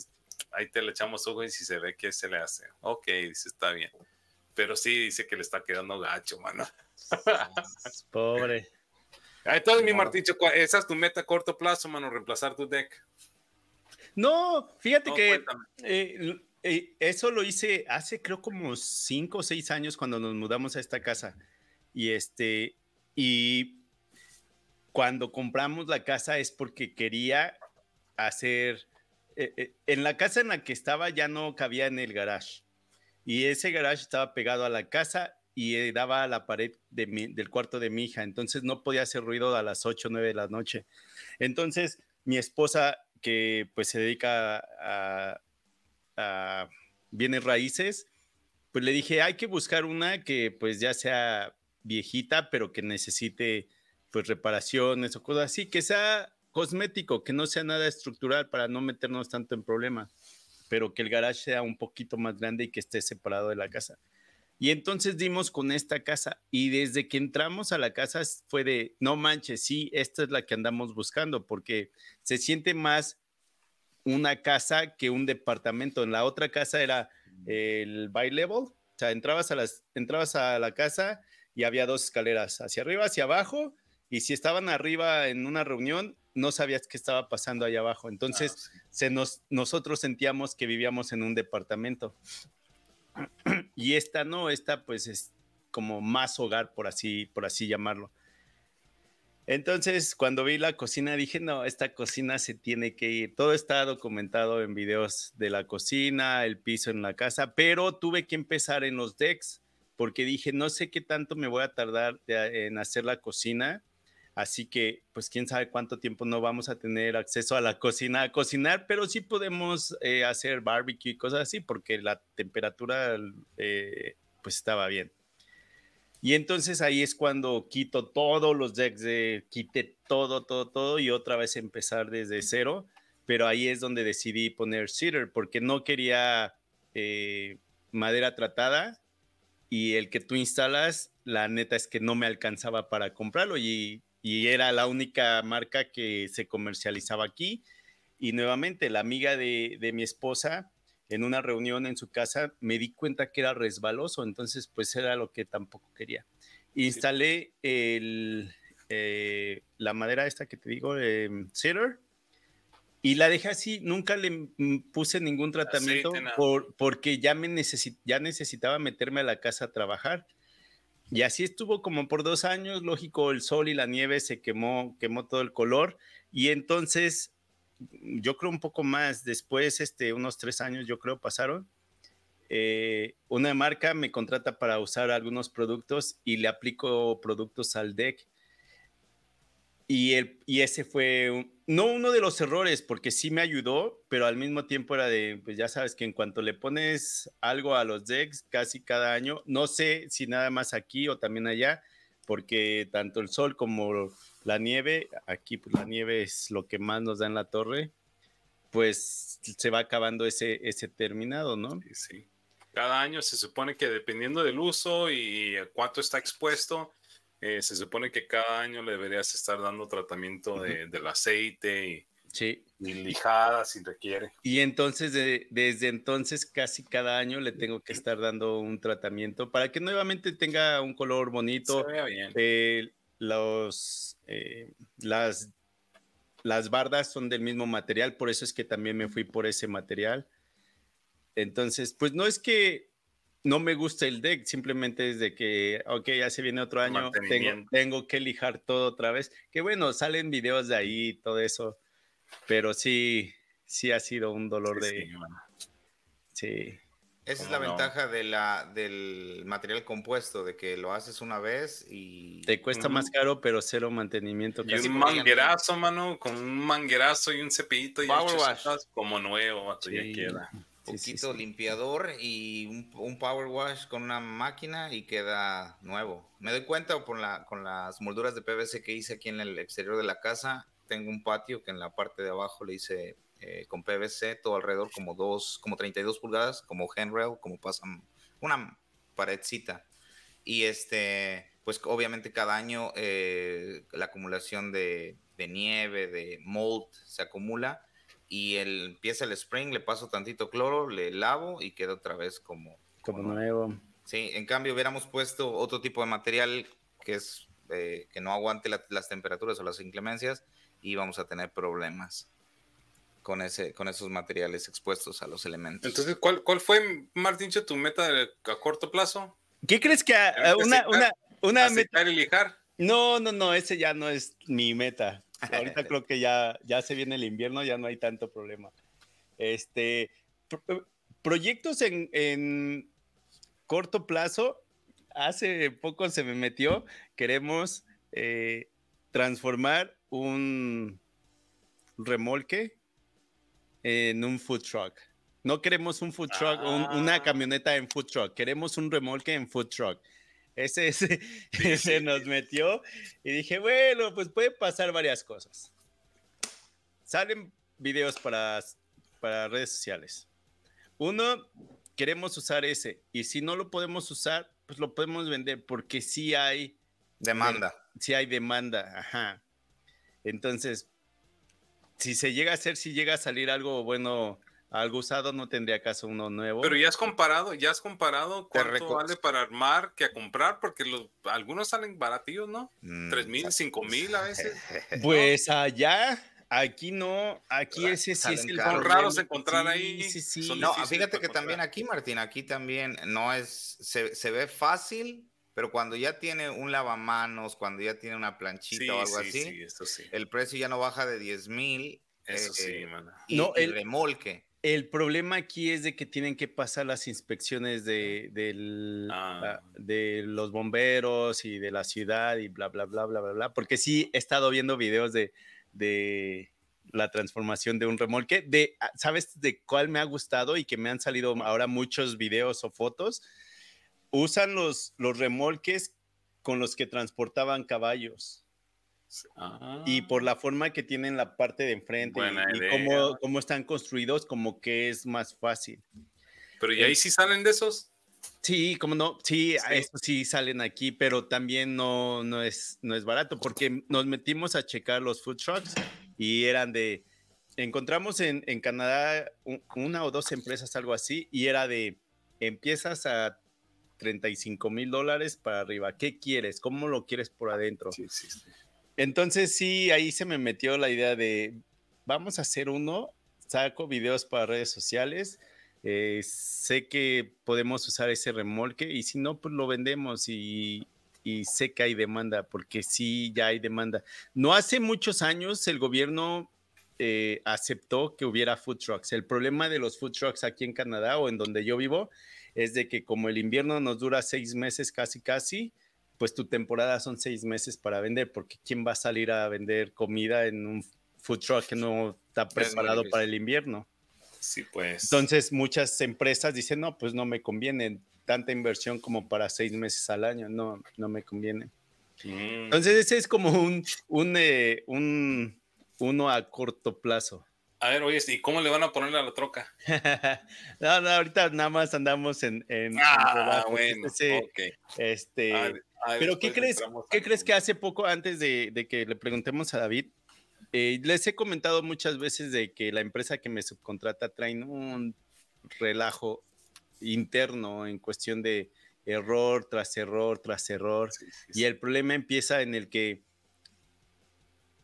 ahí te le echamos ojos y si se ve que se le hace. Ok, dice, está bien. Pero sí, dice que le está quedando gacho, mano. Pobre. Entonces, mi Marticho, esa es tu meta a corto plazo, mano, reemplazar tu deck. No, fíjate que eh, eh, eso lo hice hace creo como cinco o seis años cuando nos mudamos a esta casa. Y este, y cuando compramos la casa es porque quería hacer, eh, en la casa en la que estaba ya no cabía en el garage. Y ese garage estaba pegado a la casa y daba a la pared del cuarto de mi hija, entonces no podía hacer ruido a las 8 o 9 de la noche. Entonces mi esposa, que pues se dedica a, bienes raíces, pues le dije, hay que buscar una que pues ya sea viejita, pero que necesite pues reparaciones o cosas así, que sea cosmético, que no sea nada estructural para no meternos tanto en problemas, pero que el garage sea un poquito más grande y que esté separado de la casa. Y entonces dimos con esta casa y desde que entramos a la casa fue de, no manches, sí, esta es la que andamos buscando porque se siente más una casa que un departamento. En la otra casa era el by level, o sea, entrabas a, las, entrabas a la casa y había dos escaleras, hacia arriba, hacia abajo, y si estaban arriba en una reunión, no sabías qué estaba pasando allá abajo. Entonces, ah, se nos, nosotros sentíamos que vivíamos en un departamento. Y esta no, esta pues es como más hogar, por así, por así llamarlo. Entonces, cuando vi la cocina, dije, no, esta cocina se tiene que ir. Todo está documentado en videos de la cocina, el piso en la casa, pero tuve que empezar en los decks porque dije, no sé qué tanto me voy a tardar en hacer la cocina Así que, pues quién sabe cuánto tiempo no vamos a tener acceso a la cocina a cocinar, pero sí podemos eh, hacer barbecue y cosas así, porque la temperatura, eh, pues estaba bien. Y entonces ahí es cuando quito todos los decks, de, quité todo, todo, todo y otra vez empezar desde cero. Pero ahí es donde decidí poner cedar, porque no quería eh, madera tratada y el que tú instalas, la neta es que no me alcanzaba para comprarlo y y era la única marca que se comercializaba aquí. Y nuevamente, la amiga de, mi esposa, en una reunión en su casa, me di cuenta que era resbaloso, entonces pues era lo que tampoco quería. Instalé el, eh, la madera esta que te digo, eh, cedar, y la dejé así, nunca le puse ningún tratamiento por, porque ya, me ya necesitaba meterme a la casa a trabajar. Y así estuvo como por dos años, lógico, el sol y la nieve se quemó, quemó todo el color. Y entonces, yo creo un poco más, después, este, unos tres años, yo creo, pasaron. Eh, una marca me contrata para usar algunos productos y le aplico productos al deck y, el, y ese fue, no uno de los errores, porque sí me ayudó, pero al mismo tiempo era de, pues ya sabes que en cuanto le pones algo a los decks, casi cada año, no sé si nada más aquí o también allá, porque tanto el sol como la nieve, aquí pues la nieve es lo que más nos da en la torre, pues se va acabando ese, ese terminado, ¿no? Sí, sí. Cada año se supone que dependiendo del uso y cuánto está expuesto, eh, se supone que cada año le deberías estar dando tratamiento del aceite y, sí. lijada si requiere. Y entonces, desde entonces, casi cada año le tengo que estar dando un tratamiento para que nuevamente tenga un color bonito. Se vea bien. Eh, los, eh, las, las bardas son del mismo material, por eso es que también me fui por ese material. Entonces, pues no es que no me gusta el deck, simplemente es de que, ok, ya se viene otro año, tengo, que lijar todo otra vez. Que bueno, salen videos de ahí y todo eso, pero sí, sí ha sido un dolor de... Sí. Esa es la ventaja de la, del material compuesto, de que lo haces una vez y... Te cuesta más caro, pero cero mantenimiento. Y un manguerazo, mano, con un manguerazo y un cepillito y como nuevo, ya queda poquito limpiador y un, power wash con una máquina y queda nuevo. Me doy cuenta por la, con las molduras de PVC que hice aquí en el exterior de la casa. Tengo un patio que en la parte de abajo le hice eh, con PVC todo alrededor como dos, como 32 pulgadas, como handrail, como pasa una paredcita. Y este, pues obviamente cada año eh, la acumulación de, de nieve, de mold, se acumula y el, empieza el spring, le paso tantito cloro, le lavo y queda otra vez como, como, nuevo. Sí, en cambio hubiéramos puesto otro tipo de material que es eh, que no aguante las temperaturas o las inclemencias y vamos a tener problemas con, ese, con esos materiales expuestos a los elementos. Entonces, ¿cuál, cuál fue, Martincho, tu meta a corto plazo? ¿Qué crees que una, una, una meta? y lijar? No, no, no, ese ya no es mi meta. Ahorita creo que ya, ya se viene el invierno, ya no hay tanto problema. Este, proyectos en, en corto plazo, hace poco se me metió, queremos eh, transformar un remolque en un food truck. No queremos un food truck, una ah. camioneta en food truck, queremos un remolque en food truck. Ese, ese, se nos metió y dije, bueno, pues puede pasar varias cosas. Salen videos para, para redes sociales. Uno, queremos usar ese y si no lo podemos usar, pues lo podemos vender porque sí hay demanda. Sí hay demanda, ajá. Entonces, si se llega a hacer, si llega a salir algo bueno algo usado no tendría caso uno nuevo. Pero ya has comparado, ya has comparado cuánto vale para armar que a comprar, porque los, algunos salen baratillos, ¿no? Mm, Tres mil, cinco mil a veces. Pues allá, aquí no, aquí ese sí es el Son raros encontrar ahí. Sí, sí, no, fíjate que también aquí, Martín, aquí también no es, se, se, ve fácil, pero cuando ya tiene un lavamanos, cuando ya tiene una planchita o algo así, el precio ya no baja de 10 mil. Eso sí, eh, Y, no, el remolque. El problema aquí es de que tienen que pasar las inspecciones de, ah. Ah, de los bomberos y de la ciudad y bla, bla, bla, bla, bla, bla. Porque sí he estado viendo videos de, de la transformación de un remolque. De, ah, ¿Sabes de cuál me ha gustado y que me han salido ahora muchos videos o fotos? Usan los, los remolques con los que transportaban caballos. Y por la forma que tienen la parte de enfrente y, cómo, están construidos, como que es más fácil. Pero ¿y ahí sí salen de esos? Sí, como no, sí, sí. sí salen aquí, pero también no, no, es, no es barato porque nos metimos a checar los food trucks y eran de, encontramos en, en Canadá una o dos empresas, algo así, y era de, empiezas a 35 mil dólares para arriba, ¿qué quieres? ¿Cómo lo quieres por adentro? Sí, sí, sí. Entonces sí, ahí se me metió la idea de, vamos a hacer uno, saco videos para redes sociales, eh, sé que podemos usar ese remolque y si no, pues lo vendemos y, sé que hay demanda, porque sí, ya hay demanda. No hace muchos años el gobierno eh, aceptó que hubiera food trucks. El problema de los food trucks aquí en Canadá o en donde yo vivo es de que como el invierno nos dura seis meses casi casi, pues tu temporada son seis meses para vender, porque ¿quién va a salir a vender comida en un food truck que no está preparado para el invierno? Sí, pues. Entonces muchas empresas dicen, no, pues no me conviene tanta inversión como para seis meses al año, no, no me conviene. Mm. Entonces ese es como un, un, eh, un, uno a corto plazo. A ver, oye, ¿y cómo le van a poner a la troca? no, no, ahorita nada más andamos en. ah, bueno, Este, pero ¿qué crees, ¿qué crees que hace poco, antes de, que le preguntemos a David, eh, les he comentado muchas veces de que la empresa que me subcontrata trae un relajo interno en cuestión de error tras error tras error. Y el problema empieza en el que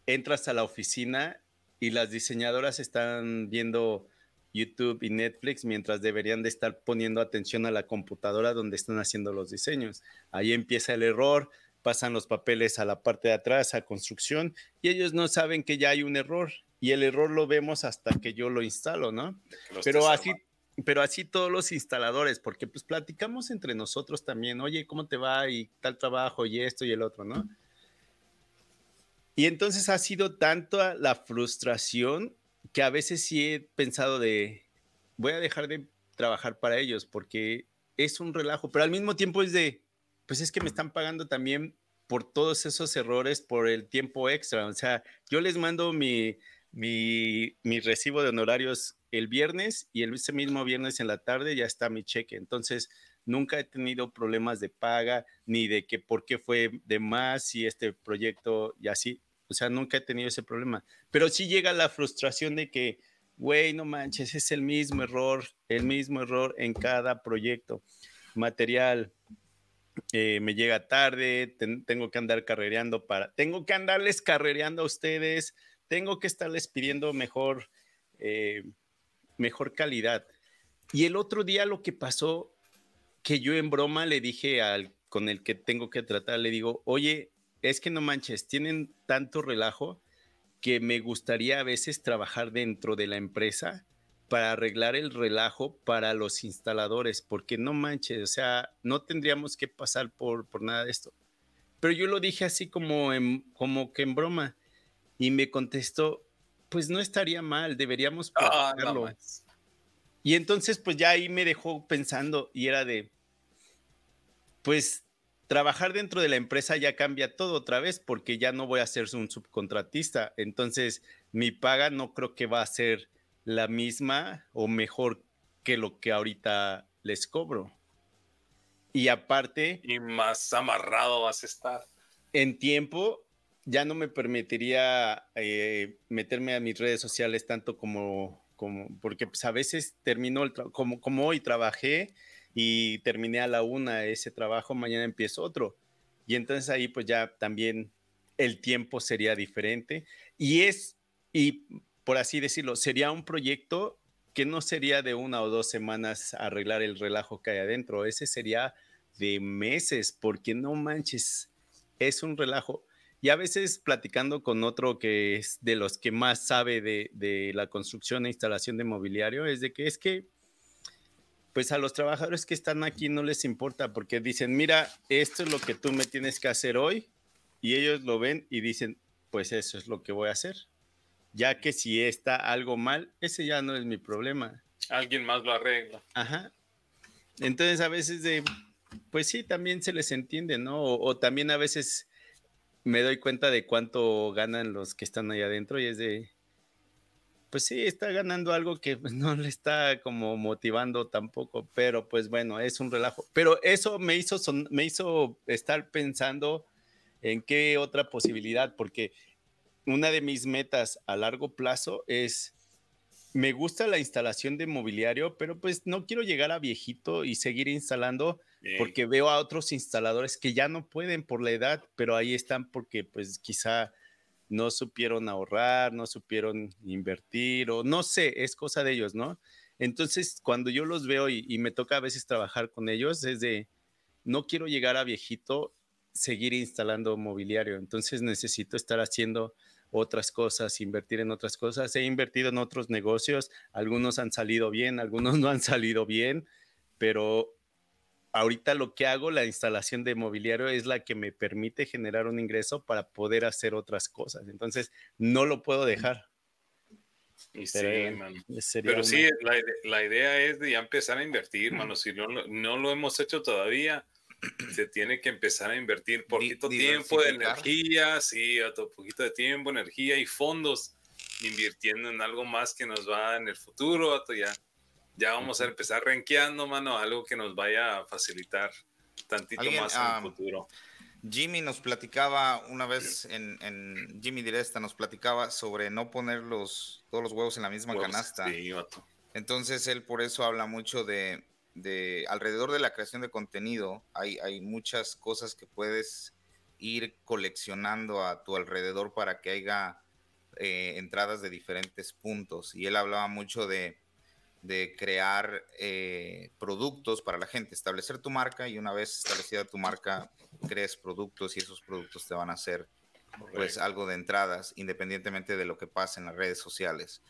entras a la oficina y las diseñadoras están viendo YouTube y Netflix mientras deberían de estar poniendo atención a la computadora donde están haciendo los diseños. Ahí empieza el error, pasan los papeles a la parte de atrás, a construcción, y ellos no saben que ya hay un error. Y el error lo vemos hasta que yo lo instalo, ¿no? pero así, pero así todos los instaladores, porque pues platicamos entre nosotros también, oye, ¿cómo te va? Y tal trabajo, y esto y el otro, ¿no? Y entonces ha sido tanto la frustración que a veces sí he pensado de, voy a dejar de trabajar para ellos porque es un relajo, pero al mismo tiempo es de, pues es que me están pagando también por todos esos errores, por el tiempo extra. O sea, yo les mando mi, mi, mi recibo de honorarios el viernes y el, ese mismo viernes en la tarde ya está mi cheque. Entonces, nunca he tenido problemas de paga ni de que por qué fue de más y este proyecto y así O sea, nunca he tenido ese problema. Pero sí llega la frustración de que, güey, no manches, es el mismo error, el mismo error en cada proyecto. Material, eh, me llega tarde, tengo que andar carrereando para, tengo que andarles carrereando a ustedes, tengo que estarles pidiendo mejor, eh, mejor calidad. Y el otro día lo que pasó, que yo en broma le dije al con el que tengo que tratar, le digo, oye, es que no manches, tienen tanto relajo que me gustaría a veces trabajar dentro de la empresa para arreglar el relajo para los instaladores, porque no manches, o sea, no tendríamos que pasar por, por nada de esto. Pero yo lo dije así como, en, como que en broma y me contestó, pues no estaría mal, deberíamos ah, y entonces pues ya ahí me dejó pensando y era de, pues trabajar dentro de la empresa ya cambia todo otra vez porque ya no voy a ser un subcontratista. Entonces mi paga no creo que va a ser la misma o mejor que lo que ahorita les cobro. Y aparte... Y más amarrado vas a estar. En tiempo ya no me permitiría eh, meterme a mis redes sociales tanto como, como porque pues, a veces termino el como, como hoy trabajé y terminé a la una ese trabajo, mañana empiezo otro. Y entonces ahí pues ya también el tiempo sería diferente. Y es, y por así decirlo, sería un proyecto que no sería de una o dos semanas arreglar el relajo que hay adentro, ese sería de meses, porque no manches, es un relajo. Y a veces platicando con otro que es de los que más sabe de, de la construcción e instalación de mobiliario, es de que es que pues a los trabajadores que están aquí no les importa porque dicen, mira, esto es lo que tú me tienes que hacer hoy y ellos lo ven y dicen, pues eso es lo que voy a hacer ya que si está algo mal, ese ya no es mi problema. Alguien más lo arregla. Ajá. Entonces a veces de, pues sí, también se les entiende, ¿no? O, también a veces me doy cuenta de cuánto ganan los que están ahí adentro y es de, pues sí, está ganando algo que pues, no le está como motivando tampoco, pero pues bueno, es un relajo. Pero eso me hizo, me hizo estar pensando en qué otra posibilidad, porque una de mis metas a largo plazo es, me gusta la instalación de mobiliario, pero pues no quiero llegar a viejito y seguir instalando porque veo a otros instaladores que ya no pueden por la edad, pero ahí están porque pues quizá no supieron ahorrar, no supieron invertir o no sé, es cosa de ellos, ¿no? Entonces, cuando yo los veo y, me toca a veces trabajar con ellos, es de, no quiero llegar a viejito, seguir instalando mobiliario, entonces necesito estar haciendo otras cosas, invertir en otras cosas. He invertido en otros negocios, algunos han salido bien, algunos no han salido bien, pero ahorita lo que hago, la instalación de mobiliario, es la que me permite generar un ingreso para poder hacer otras cosas. Entonces, no lo puedo dejar. sí, Pero sí, la, idea es de ya empezar a invertir, mano. Si no, no lo hemos hecho todavía, se tiene que empezar a invertir poquito tiempo de energía, sí, otro poquito de tiempo, energía y fondos invirtiendo en algo más que nos va en el futuro, ya, ya vamos a empezar renqueando, mano, algo que nos vaya a facilitar tantito más en el futuro. Jimmy nos platicaba una vez en, Jimmy Directa nos platicaba sobre no poner los, todos los huevos en la misma canasta. Entonces él por eso habla mucho de, de alrededor de la creación de contenido hay, hay muchas cosas que puedes ir coleccionando a tu alrededor para que haya eh, entradas de diferentes puntos. Y él hablaba mucho de, crear eh, productos para la gente, establecer tu marca y una vez establecida tu marca, crees productos y esos productos te van a hacer pues algo de entradas, independientemente de lo que pase en las redes sociales.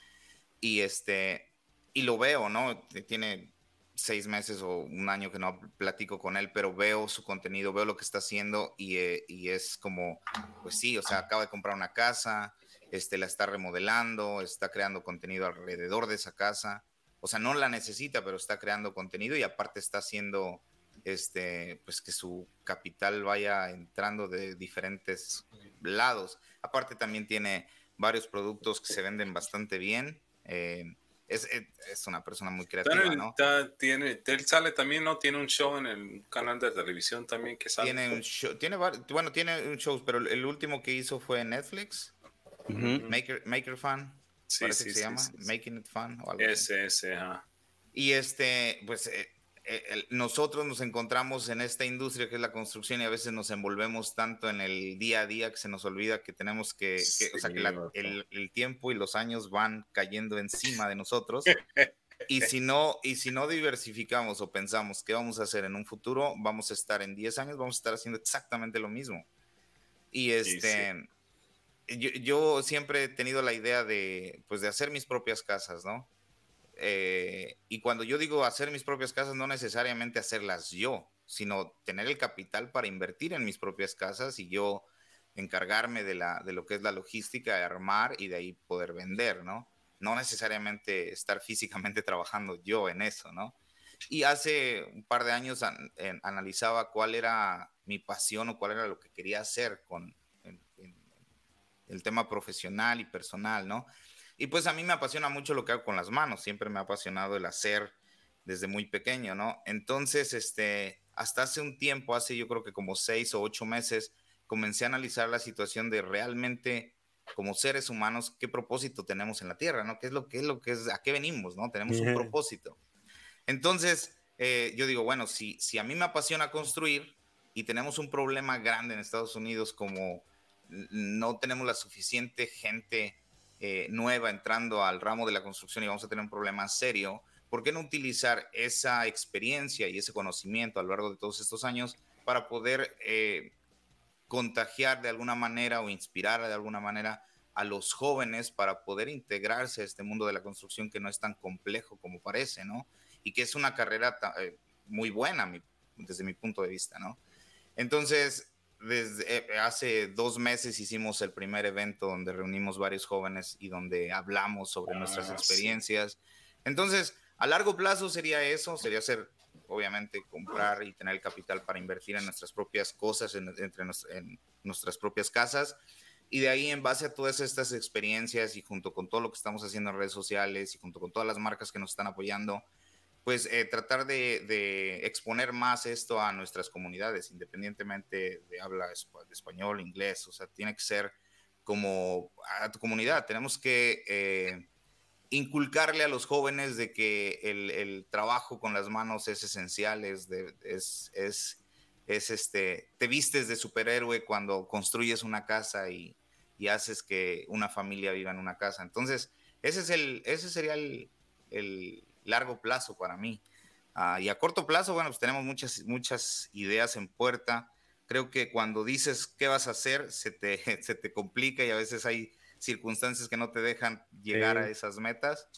Y este, y lo veo, ¿no? Tiene seis meses o un año que no platico con él, pero veo su contenido, veo lo que está haciendo y, eh, y, es como, pues sí, o sea, acaba de comprar una casa, este, la está remodelando, está creando contenido alrededor de esa casa, o sea, no la necesita, pero está creando contenido y aparte está haciendo, este, pues que su capital vaya entrando de diferentes lados. Aparte también tiene varios productos que se venden bastante bien. Eh, es, es, una persona muy creativa, ¿no? tiene, él sale también, ¿no? Tiene un show en el canal de televisión también que sale. Tiene un show, tiene, bueno, tiene un show, pero el último que hizo fue en Netflix, Maker, Maker Fun, sí, parece que se llama, Making It Fun o algo Ese, ese, ajá. Y este, pues eh, eh, nosotros nos encontramos en esta industria que es la construcción y a veces nos envolvemos tanto en el día a día que se nos olvida que tenemos que, o sea, que el, el, tiempo y los años van cayendo encima de nosotros. y si no, y si no diversificamos o pensamos qué vamos a hacer en un futuro, vamos a estar en 10 años, vamos a estar haciendo exactamente lo mismo. Y este, yo, siempre he tenido la idea de, pues, de hacer mis propias casas, ¿no? Eh, y cuando yo digo hacer mis propias casas, no necesariamente hacerlas yo, sino tener el capital para invertir en mis propias casas y yo encargarme de, la, de lo que es la logística, de armar y de ahí poder vender, ¿no? No necesariamente estar físicamente trabajando yo en eso, ¿no? Y hace un par de años analizaba cuál era mi pasión o cuál era lo que quería hacer con el tema profesional y personal, ¿no? Y pues a mí me apasiona mucho lo que hago con las manos, siempre me ha apasionado el hacer desde muy pequeño, ¿no? Entonces, este, hasta hace un tiempo, hace yo creo que como seis o ocho meses, comencé a analizar la situación de realmente como seres humanos, qué propósito tenemos en la Tierra, ¿no? ¿Qué es lo que es lo que es, a qué venimos, ¿no? Tenemos un propósito. Entonces, eh, yo digo, bueno, si, si a mí me apasiona construir y tenemos un problema grande en Estados Unidos como no tenemos la suficiente gente eh, nueva entrando al ramo de la construcción y vamos a tener un problema serio, ¿por qué no utilizar esa experiencia y ese conocimiento a lo largo de todos estos años para poder eh, contagiar de alguna manera o inspirar de alguna manera a los jóvenes para poder integrarse a este mundo de la construcción que no es tan complejo como parece, ¿no? Y que es una carrera eh, muy buena desde mi punto de vista, ¿no? Entonces, desde eh, hace dos meses hicimos el primer evento donde reunimos varios jóvenes y donde hablamos sobre ah, nuestras experiencias. Entonces, a largo plazo sería eso, sería ser, obviamente, comprar y tener el capital para invertir en nuestras propias cosas, en, entre en nuestras propias casas. Y de ahí, en base a todas estas experiencias y junto con todo lo que estamos haciendo en redes sociales y junto con todas las marcas que nos están apoyando, pues eh, tratar de, exponer más esto a nuestras comunidades, independientemente de habla de español, inglés, o sea, tiene que ser como a tu comunidad, tenemos que eh, inculcarle a los jóvenes de que el, trabajo con las manos es esencial, es, es, es, es, este, te vistes de superhéroe cuando construyes una casa y, haces que una familia viva en una casa. Entonces, ese, es el, ese sería el largo plazo para mí. Ah, y a corto plazo, bueno, pues tenemos muchas, muchas ideas en puerta. Creo que cuando dices qué vas a hacer, se te, se te complica y a veces hay circunstancias que no te dejan llegar a esas metas.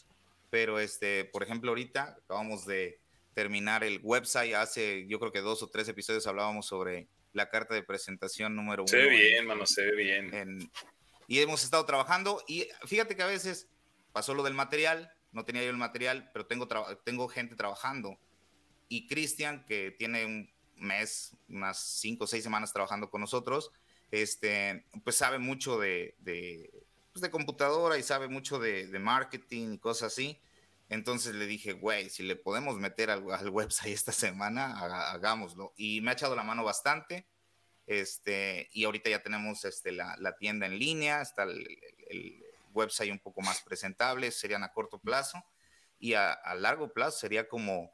Pero, este, por ejemplo, ahorita acabamos de terminar el website. Hace, yo creo que dos o tres episodios hablábamos sobre la carta de presentación número uno. Se ve bien, mano, se ve bien. y hemos estado trabajando. Y fíjate que a veces pasó lo del material, no tenía yo el material, pero tengo, tengo gente trabajando. Y Cristian, que tiene un mes, unas cinco o seis semanas trabajando con nosotros, este, pues sabe mucho de, de, pues computadora y sabe mucho de, marketing y cosas así. Entonces le dije, güey, si le podemos meter al, al website esta semana, hagámoslo. Y me ha echado la mano bastante. Este, y ahorita ya tenemos este, la, la tienda en línea, está el website un poco más presentables, serían a corto plazo y a, largo plazo sería como,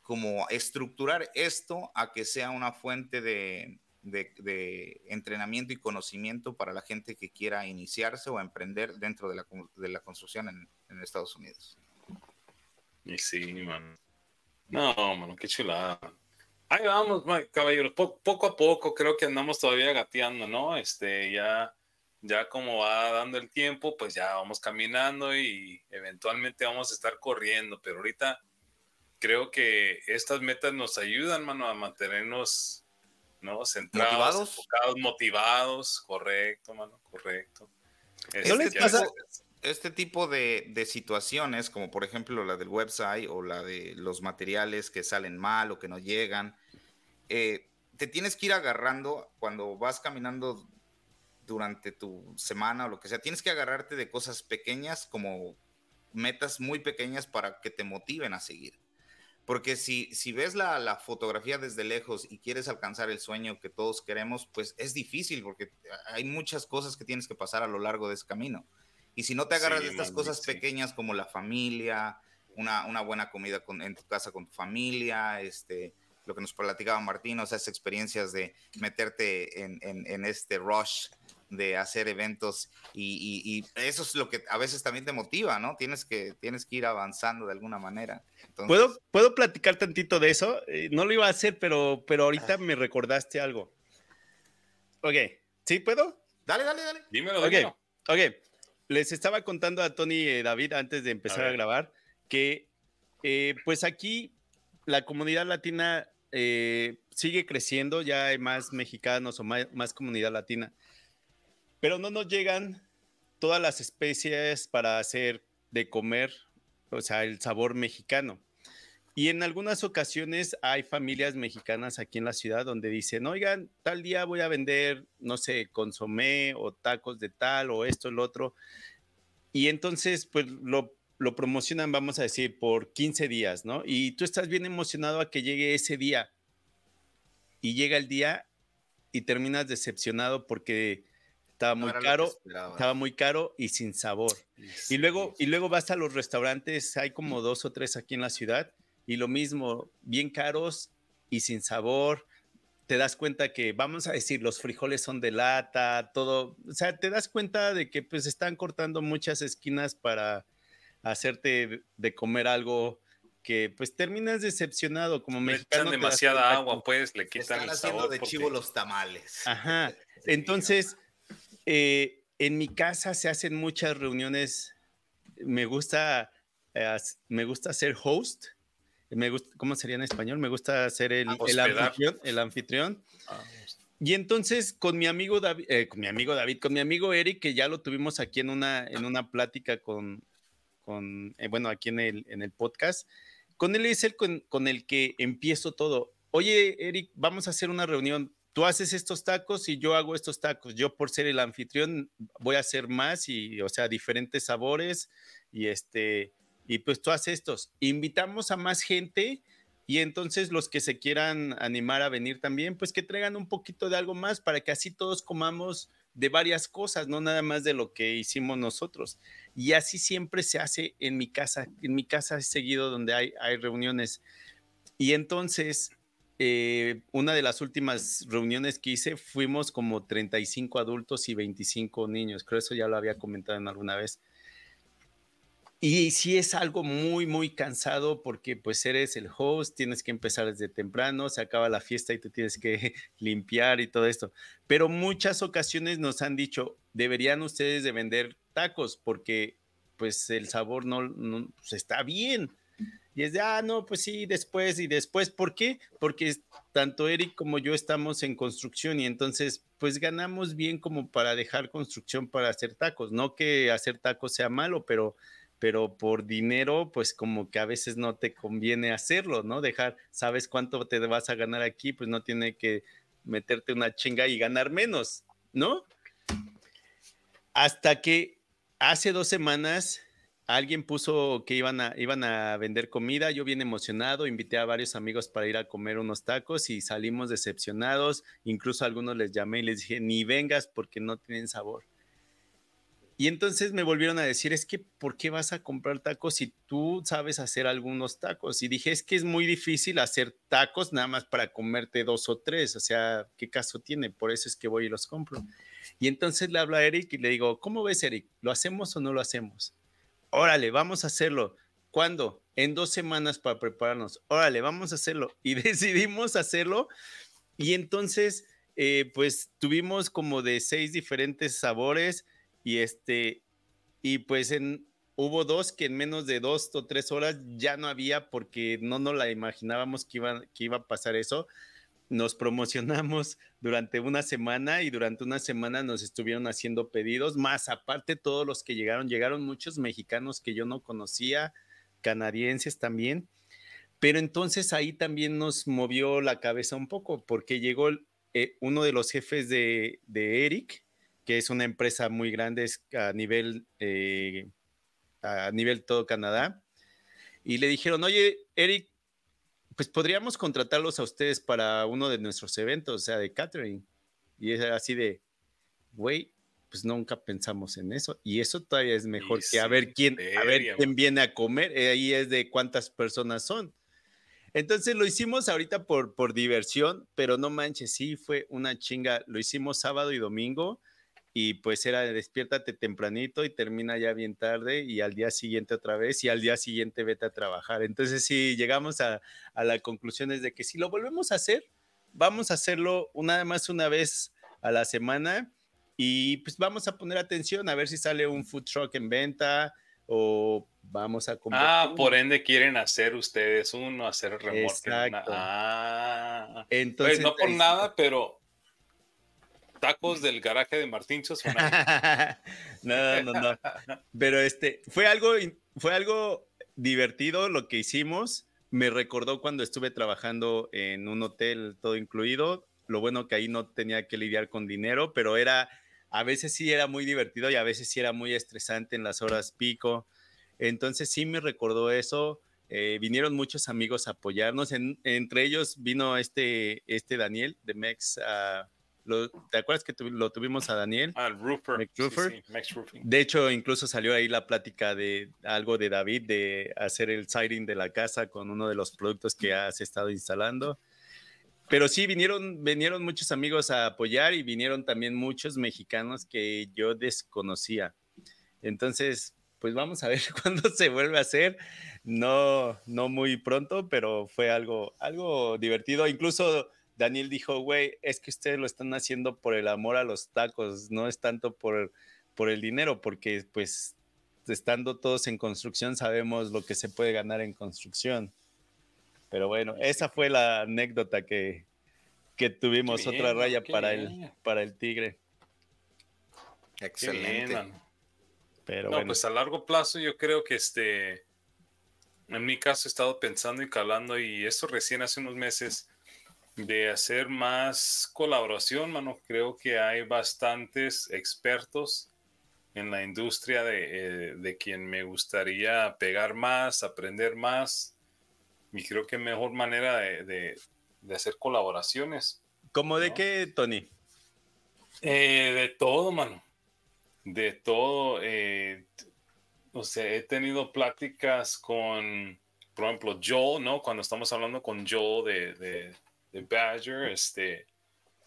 como estructurar esto a que sea una fuente de, de, entrenamiento y conocimiento para la gente que quiera iniciarse o emprender dentro de la, de la construcción en, en, Estados Unidos. Y sí, man. No, mano, qué chulada. Ahí vamos, caballeros, poco a poco creo que andamos todavía gateando, ¿no? Este, ya ya como va dando el tiempo, pues ya vamos caminando y eventualmente vamos a estar corriendo, pero ahorita creo que estas metas nos ayudan, mano, a mantenernos, ¿no? Centrados, motivados, enfocados, motivados, correcto, mano, correcto. Este, este tipo de, de, situaciones, como por ejemplo la del website o la de los materiales que salen mal o que no llegan, eh, te tienes que ir agarrando cuando vas caminando durante tu semana o lo que sea. Tienes que agarrarte de cosas pequeñas como metas muy pequeñas para que te motiven a seguir. Porque si, si ves la, la, fotografía desde lejos y quieres alcanzar el sueño que todos queremos, pues es difícil porque hay muchas cosas que tienes que pasar a lo largo de ese camino. Y si no te agarras de estas cosas pequeñas como la familia, una, una buena comida con, en tu casa con tu familia, este, lo que nos platicaba Martín, o sea, esas experiencias de meterte en, en, en este rush de hacer eventos y, y, eso es lo que a veces también te motiva, ¿no? Tienes que, tienes que ir avanzando de alguna manera. ¿Puedo, ¿Puedo platicar tantito de eso? Eh, no lo iba a hacer, pero, pero ahorita me recordaste algo. Ok, ¿sí puedo? Dale, dale, dale. Dímelo, dímelo. Ok, les estaba contando a Tony y David antes de empezar a, grabar que eh, pues aquí la comunidad latina eh, sigue creciendo, ya hay más mexicanos o más, más comunidad latina pero no nos llegan todas las especies para hacer de comer, o sea, el sabor mexicano. Y en algunas ocasiones hay familias mexicanas aquí en la ciudad donde dicen, oigan, tal día voy a vender, no sé, consomé o tacos de tal o esto, el otro. Y entonces, pues lo, lo promocionan, vamos a decir, por 15 días, ¿no? Y tú estás bien emocionado a que llegue ese día. Y llega el día y terminas decepcionado porque estaba muy caro, estaba muy caro y sin sabor. y luego, y luego vas a los restaurantes, hay como dos o tres aquí en la ciudad, y lo mismo, bien caros y sin sabor. Te das cuenta que, vamos a decir, los frijoles son de lata, todo, o sea, te das cuenta de que pues están cortando muchas esquinas para hacerte de comer algo que pues terminas decepcionado como me echan demasiada agua, pues le quitan están haciendo de chivo los tamales. Ajá. Entonces, eh, en mi casa se hacen muchas reuniones. Me gusta, eh, me gusta ser host. Me gusta, ¿Cómo sería en español? Me gusta ser el, anfitrión. El anfitrión. Ah, y entonces con mi amigo David, eh, con mi amigo David, con mi amigo Eric, que ya lo tuvimos aquí en una, en una plática con, con bueno, aquí en el, en el podcast, con él es el con, con el que empiezo todo. Oye, Eric, vamos a hacer una reunión tú haces estos tacos y yo hago estos tacos. Yo por ser el anfitrión voy a hacer más y, o sea, diferentes sabores y este, y pues tú haces estos. Invitamos a más gente y entonces los que se quieran animar a venir también, pues que traigan un poquito de algo más para que así todos comamos de varias cosas, no nada más de lo que hicimos nosotros. Y así siempre se hace en mi casa. En mi casa he seguido donde hay, hay reuniones. Y entonces eh, una de las últimas reuniones que hice fuimos como 35 adultos y 25 niños. Creo eso ya lo había comentado en alguna vez. Y sí es algo muy, muy cansado porque pues eres el host, tienes que empezar desde temprano, se acaba la fiesta y tú tienes que limpiar y todo esto. Pero muchas ocasiones nos han dicho, deberían ustedes de vender tacos porque pues el sabor no, no pues, está bien y es de, ah, no, pues sí, después y después. ¿Por qué? Porque tanto Eric como yo estamos en construcción y entonces, pues ganamos bien como para dejar construcción para hacer tacos. No que hacer tacos sea malo, pero, pero por dinero, pues como que a veces no te conviene hacerlo, ¿no? Dejar, sabes cuánto te vas a ganar aquí, pues no tiene que meterte una chinga y ganar menos, ¿no? Hasta que hace dos semanas alguien puso que iban a, iban a vender comida, yo bien emocionado, invité a varios amigos para ir a comer unos tacos y salimos decepcionados, incluso a algunos les llamé y les dije, ni vengas porque no tienen sabor. Y entonces me volvieron a decir, es que, ¿por qué vas a comprar tacos si tú sabes hacer algunos tacos? Y dije, es que es muy difícil hacer tacos nada más para comerte dos o tres, o sea, ¿qué caso tiene? Por eso es que voy y los compro. Y entonces le hablo a Eric y le digo, ¿cómo ves, Eric? ¿Lo hacemos o no lo hacemos? Órale, vamos a hacerlo. ¿Cuándo? En dos semanas para prepararnos. Órale, vamos a hacerlo. Y decidimos hacerlo. Y entonces, eh, pues tuvimos como de seis diferentes sabores y este, y pues hubo dos que en menos de dos o tres horas ya no había porque no nos la imaginábamos que iba, que iba a pasar eso nos promocionamos durante una semana y durante una semana nos estuvieron haciendo pedidos, más aparte todos los que llegaron, llegaron muchos mexicanos que yo no conocía, canadienses también, pero entonces ahí también nos movió la cabeza un poco porque llegó eh, uno de los jefes de, Eric, que es una empresa muy grande a nivel... Eh, a nivel todo Canadá. Y le dijeron, oye, Eric, pues podríamos contratarlos a ustedes para uno de nuestros eventos, o sea, de catering. Y es así de, güey, pues nunca pensamos en eso. Y eso todavía es mejor que a ver quién, a ver quién viene a comer. Eh, ahí es de cuántas personas son. Entonces lo hicimos ahorita por, por diversión, pero no manches, sí fue una chinga. Lo hicimos sábado y domingo y pues era de despiértate tempranito y termina ya bien tarde y al día siguiente otra vez y al día siguiente vete a trabajar. Entonces sí, llegamos a, a la conclusión de que si lo volvemos a hacer, vamos a hacerlo una más una vez a la semana y pues vamos a poner atención a ver si sale un food truck en venta o vamos a comprar. Ah, por ende quieren hacer ustedes uno, hacer remolque. Exacto. Ah, entonces pues no por nada, pero tacos del garaje de Martín no, no, no. Pero este, fue algo, fue algo divertido lo que hicimos. Me recordó cuando estuve trabajando en un hotel todo incluido. Lo bueno que ahí no tenía que lidiar con dinero, pero era, a veces sí era muy divertido y a veces sí era muy estresante en las horas pico. Entonces sí me recordó eso. Eh, vinieron muchos amigos a apoyarnos. entre ellos vino este, este Daniel de Mex a ¿Te acuerdas que lo tuvimos a Daniel? Al Rupert. de hecho, incluso salió ahí la plática de algo de David de hacer el siding de la casa con uno de los productos que has estado instalando. Pero sí, vinieron, vinieron muchos amigos a apoyar y vinieron también muchos mexicanos que yo desconocía. Entonces, pues vamos a ver cuándo se vuelve a hacer. No, no muy pronto, pero fue algo, algo divertido. Incluso Daniel dijo, güey, es que ustedes lo están haciendo por el amor a los tacos, no es tanto por, por el dinero, porque pues estando todos en construcción sabemos lo que se puede ganar en construcción. Pero bueno, esa fue la anécdota que, que tuvimos, otra raya para el, para el tigre. Excelente. Pero no, pues a largo plazo yo creo que este, en mi caso he estado pensando y calando y eso recién hace unos meses de hacer más colaboración, mano. Creo que hay bastantes expertos en la industria de, eh, de, quien me gustaría pegar más, aprender más. Y creo que mejor manera de, de, hacer colaboraciones. ¿Cómo de qué, Tony? Eh, de todo, mano. De todo. Eh, o sea, he tenido pláticas con, por ejemplo, Joe, ¿no? Cuando estamos hablando con Joe de de Badger, este,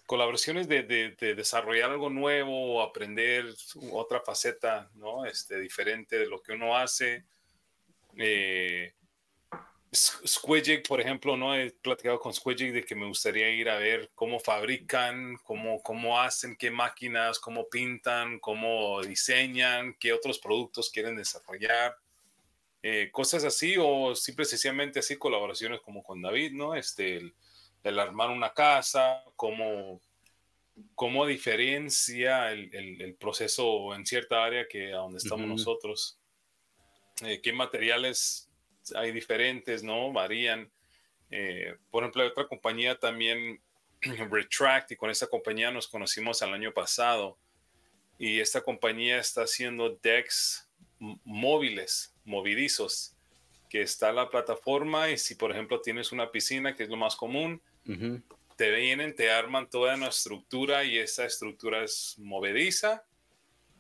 colaboraciones de, de, desarrollar algo nuevo, aprender otra faceta, ¿no? Este, diferente de lo que uno hace. Eh, por ejemplo, ¿no? He platicado con Squidjig de que me gustaría ir a ver cómo fabrican, cómo, cómo hacen, qué máquinas, cómo pintan, cómo diseñan, qué otros productos quieren desarrollar. Eh, cosas así o simple sencillamente así colaboraciones como con David, ¿no? Este, el, el armar una casa, cómo, cómo diferencia el, el, proceso en cierta área que a donde estamos nosotros. Eh, qué materiales hay diferentes, ¿no? Varían. Eh, por ejemplo, hay otra compañía también, Retract, y con esta compañía nos conocimos el año pasado. Y esta compañía está haciendo decks móviles, movidizos, que está la plataforma y si por ejemplo tienes una piscina, que es lo más común, te vienen, te arman toda una estructura y esa estructura es movediza.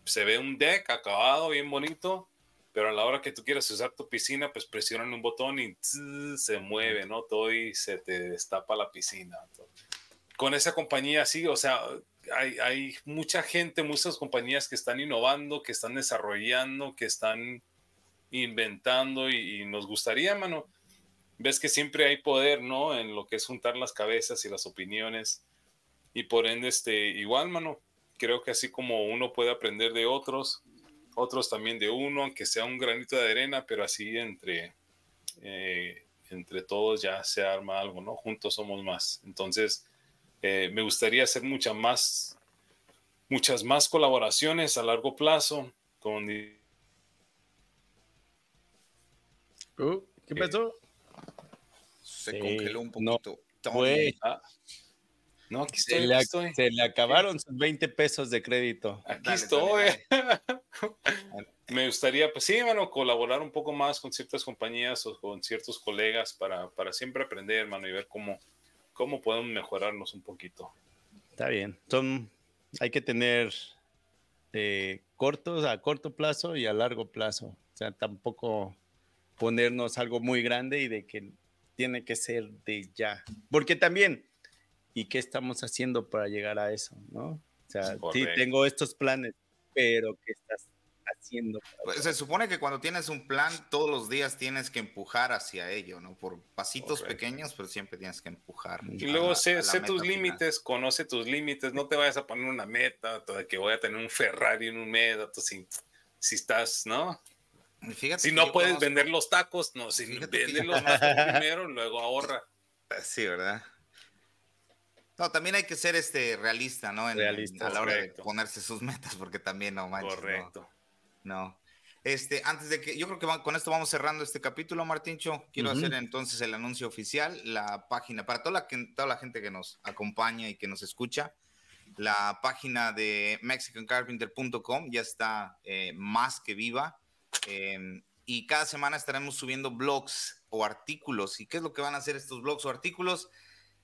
Se ve un deck acabado, bien bonito, pero a la hora que tú quieras usar tu piscina, pues presionan un botón y se mueve, ¿no? Todo y se te destapa la piscina. Con esa compañía, sí, o sea, hay, hay, mucha gente, muchas compañías que están innovando, que están desarrollando, que están inventando y, y nos gustaría, mano, ves que siempre hay poder, ¿no? En lo que es juntar las cabezas y las opiniones. Y por ende, este, igual, mano, creo que así como uno puede aprender de otros, otros también de uno, aunque sea un granito de arena, pero así entre, eh, entre todos ya se arma algo, ¿no? Juntos somos más. Entonces, eh, me gustaría hacer muchas más, muchas más colaboraciones a largo plazo con... Uh, ¿Qué pasó? Se congeló un poquito. No, fue, No, aquí estoy. Se, le, estoy. se le, acabaron sus 20 pesos de crédito. Aquí estoy. Me gustaría, pues sí, hermano, colaborar un poco más con ciertas compañías o con ciertos colegas para, para siempre aprender, hermano, y ver cómo, cómo podemos mejorarnos un poquito. Está bien. Son, hay que tener eh, cortos a corto plazo y a largo plazo. O sea, tampoco ponernos algo muy grande y de que tiene que ser de ya. Porque también, ¿y qué estamos haciendo para llegar a eso? ¿no? O sea, sí, tengo estos planes, pero ¿qué estás haciendo? Pues, se supone que cuando tienes un plan, todos los días tienes que empujar hacia ello, ¿no? Por pasitos pequeños, pero siempre tienes que empujar. Y luego sé, tus límites, conoce tus límites, no te vayas a poner una meta de que voy a tener un Ferrari en un mes, si, si estás, ¿no? Si no puedes vender los tacos, no, si vendes los tacos primero, luego ahorra. Sí, ¿verdad? No, también hay que ser este realista, ¿no? realista, a la hora de ponerse sus metas, porque también no manches. Correcto. No. Este, antes de que, yo creo que con esto vamos cerrando este capítulo, Martincho. Quiero hacer entonces el anuncio oficial, la página, para toda la, toda la gente que nos acompaña y que nos escucha, la página de mexicancarpenter.com ya está eh, más que viva Em, y cada semana estaremos subiendo blogs o artículos. ¿Y qué es lo que van a hacer estos blogs o artículos?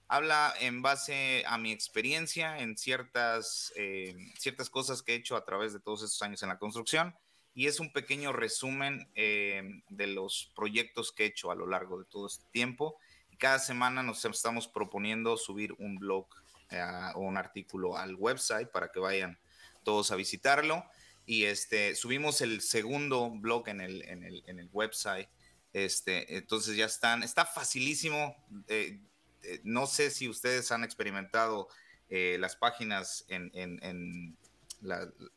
Habla en base a mi experiencia en ciertas, em, ciertas cosas que he hecho a través de todos estos años en la construcción y es un pequeño resumen em, de los proyectos que he hecho a lo largo de todo este tiempo. Y cada semana nos estamos proponiendo subir un blog eh, o un artículo al website para que vayan todos a visitarlo y este, subimos el segundo blog en el, en el, en el website. Este, entonces ya están, está facilísimo. Eh, eh, no sé si ustedes han experimentado eh, las páginas en, en,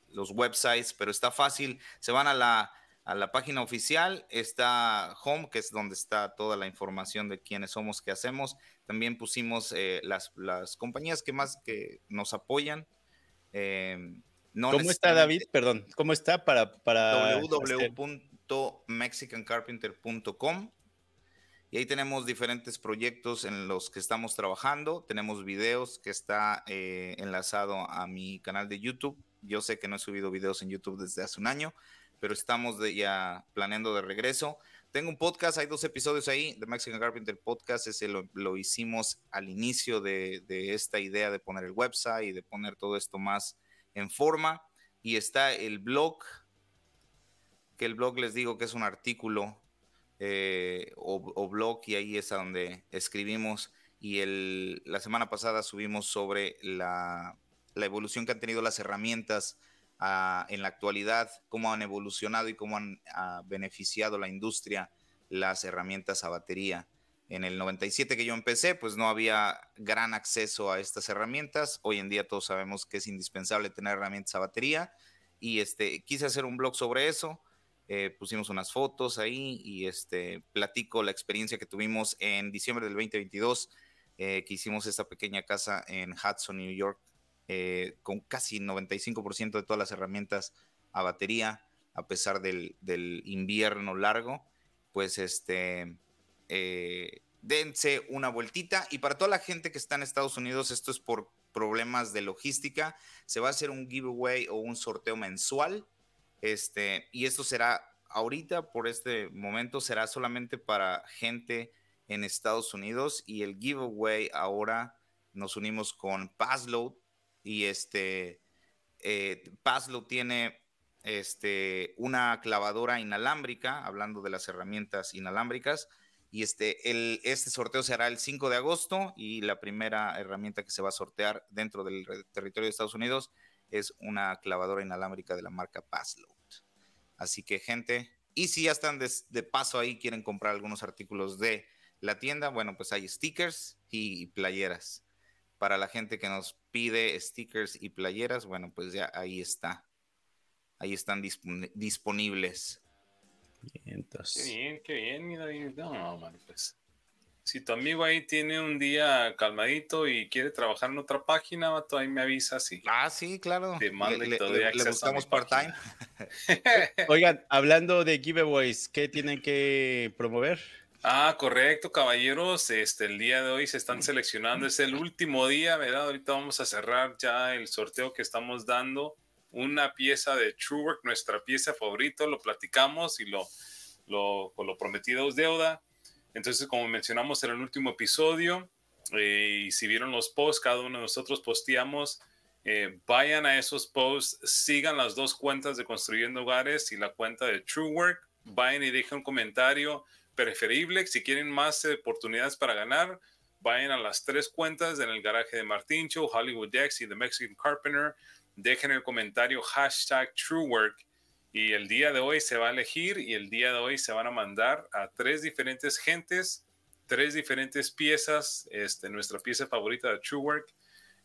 los websites, pero está fácil. Se van a la, a la página oficial, está Home, que es donde está toda la información de quiénes somos, qué hacemos. También pusimos las, las, compañías que más que nos apoyan. ¿Cómo está David? Perdón, ¿cómo está para... para www.mexicancarpenter.com y ahí tenemos diferentes proyectos en los que estamos trabajando. Tenemos videos que está eh, enlazado a mi canal de YouTube. Yo sé que no he subido videos en YouTube desde hace un año, pero estamos ya planeando de regreso. Tengo un podcast, hay dos episodios ahí, de Mexican Carpenter Podcast. Ese lo, hicimos al inicio de, de, esta idea de poner el website y de poner todo esto más en forma y está el blog, que el blog les digo que es un artículo eh, o, blog y ahí es a donde escribimos y el, la semana pasada subimos sobre la, evolución que han tenido las herramientas ah, en la actualidad, cómo han evolucionado y cómo han ah, beneficiado la industria las herramientas a batería. En el 97 que yo empecé, pues no había gran acceso a estas herramientas. Hoy en día todos sabemos que es indispensable tener herramientas a batería. Y este, quise hacer un blog sobre eso. Eh, pusimos unas fotos ahí y este, platico la experiencia que tuvimos en diciembre del 2022, eh, que hicimos esta pequeña casa en Hudson, New York, eh, con casi 95% de todas las herramientas a batería, a pesar del, del invierno largo. Pues este, eh, dense una vueltita. Y para toda la gente que está en Estados Unidos, esto es por problemas de logística, se va a hacer un giveaway o un sorteo mensual. Este, y esto será ahorita, por este momento, será solamente para gente en Estados Unidos. Y el giveaway ahora nos unimos con Passload. Y este eh, Passload tiene este, una clavadora inalámbrica, hablando de las herramientas inalámbricas y este, este sorteo se hará el 5 de agosto y la primera herramienta que se va a sortear dentro del territorio de Estados Unidos es una clavadora inalámbrica de la marca Passload. Así que gente, y si ya están de, paso ahí, quieren comprar algunos artículos de la tienda, bueno, pues hay stickers y playeras. Para la gente que nos pide stickers y playeras, bueno, pues ya ahí está. Ahí están disponibles. Qué bien, qué bien, mira, no, man, pues. Si tu amigo ahí tiene un día calmadito y quiere trabajar en otra página, vato, ahí me avisas y. Ah, sí, claro. Te mando le, le, buscamos part-time. Oigan, hablando de giveaways, ¿qué tienen que promover? Ah, correcto, caballeros. Este, el día de hoy se están seleccionando. Es el último día, ¿verdad? Ahorita vamos a cerrar ya el sorteo que estamos dando. Una pieza de Truework, nuestra pieza favorita, lo platicamos y lo, lo, prometido es deuda. Entonces, como mencionamos en el último episodio, eh, y si vieron los posts, cada uno de nosotros posteamos, eh, vayan a esos posts, sigan las dos cuentas de Construyendo Hogares y la cuenta de Truework, vayan y dejen un comentario preferible. Si quieren más oportunidades para ganar, vayan a las tres cuentas en el garaje de Martincho, Hollywood Dex y The Mexican Carpenter. Dejen el comentario hashtag TrueWork y el día de hoy se va a elegir y el día de hoy se van a mandar a tres diferentes gentes, tres diferentes piezas, este, nuestra pieza favorita de TrueWork.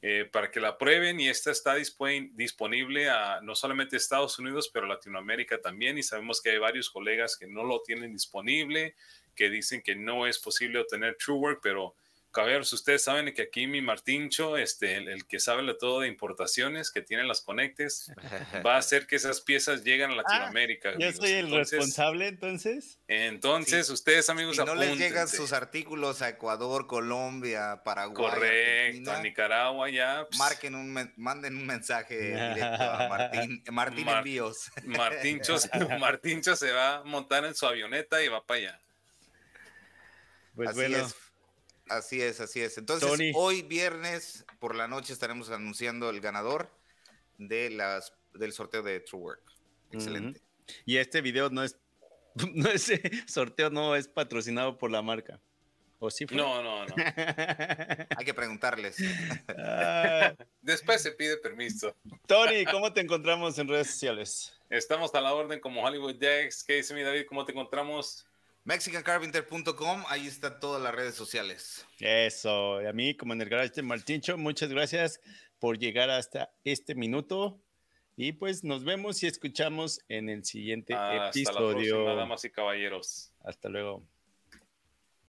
Eh, para que la prueben y esta está disponible a no solamente Estados Unidos, pero Latinoamérica también y sabemos que hay varios colegas que no lo tienen disponible, que dicen que no es posible obtener TrueWork, pero caballeros, ustedes saben que aquí mi Martincho, este, el, que sabe de todo de importaciones, que tiene las conectes, va a hacer que esas piezas lleguen a ah, Latinoamérica. yo soy el responsable entonces. Entonces, ustedes amigos, si no les llegan sus artículos a Ecuador, Colombia, Paraguay, correcto, a Nicaragua ya. Pues Marquen un, manden un mensaje directo a Martín, Martín Envíos. Martincho, Martincho se va a montar en su avioneta y va para allá. Pues bueno. Es. Así es, así es. Entonces, hoy viernes por la noche estaremos anunciando el ganador de las, del sorteo de True Work. Excelente. Y este video no es, no ese sorteo no es patrocinado por la marca. ¿O sí No, no, no. Hay que preguntarles. Ah. Después se pide permiso. Tony, ¿cómo te encontramos en redes sociales? Estamos a la orden como Hollywood Dex. ¿Qué dice mi David? ¿Cómo te encontramos? MexicanCarpenter.com, ahí están todas las redes sociales. Eso, a mí como en el garage de Martincho, muchas gracias por llegar hasta este minuto. Y pues nos vemos y escuchamos en el siguiente episodio. Hasta la próxima, damas y caballeros. Hasta luego.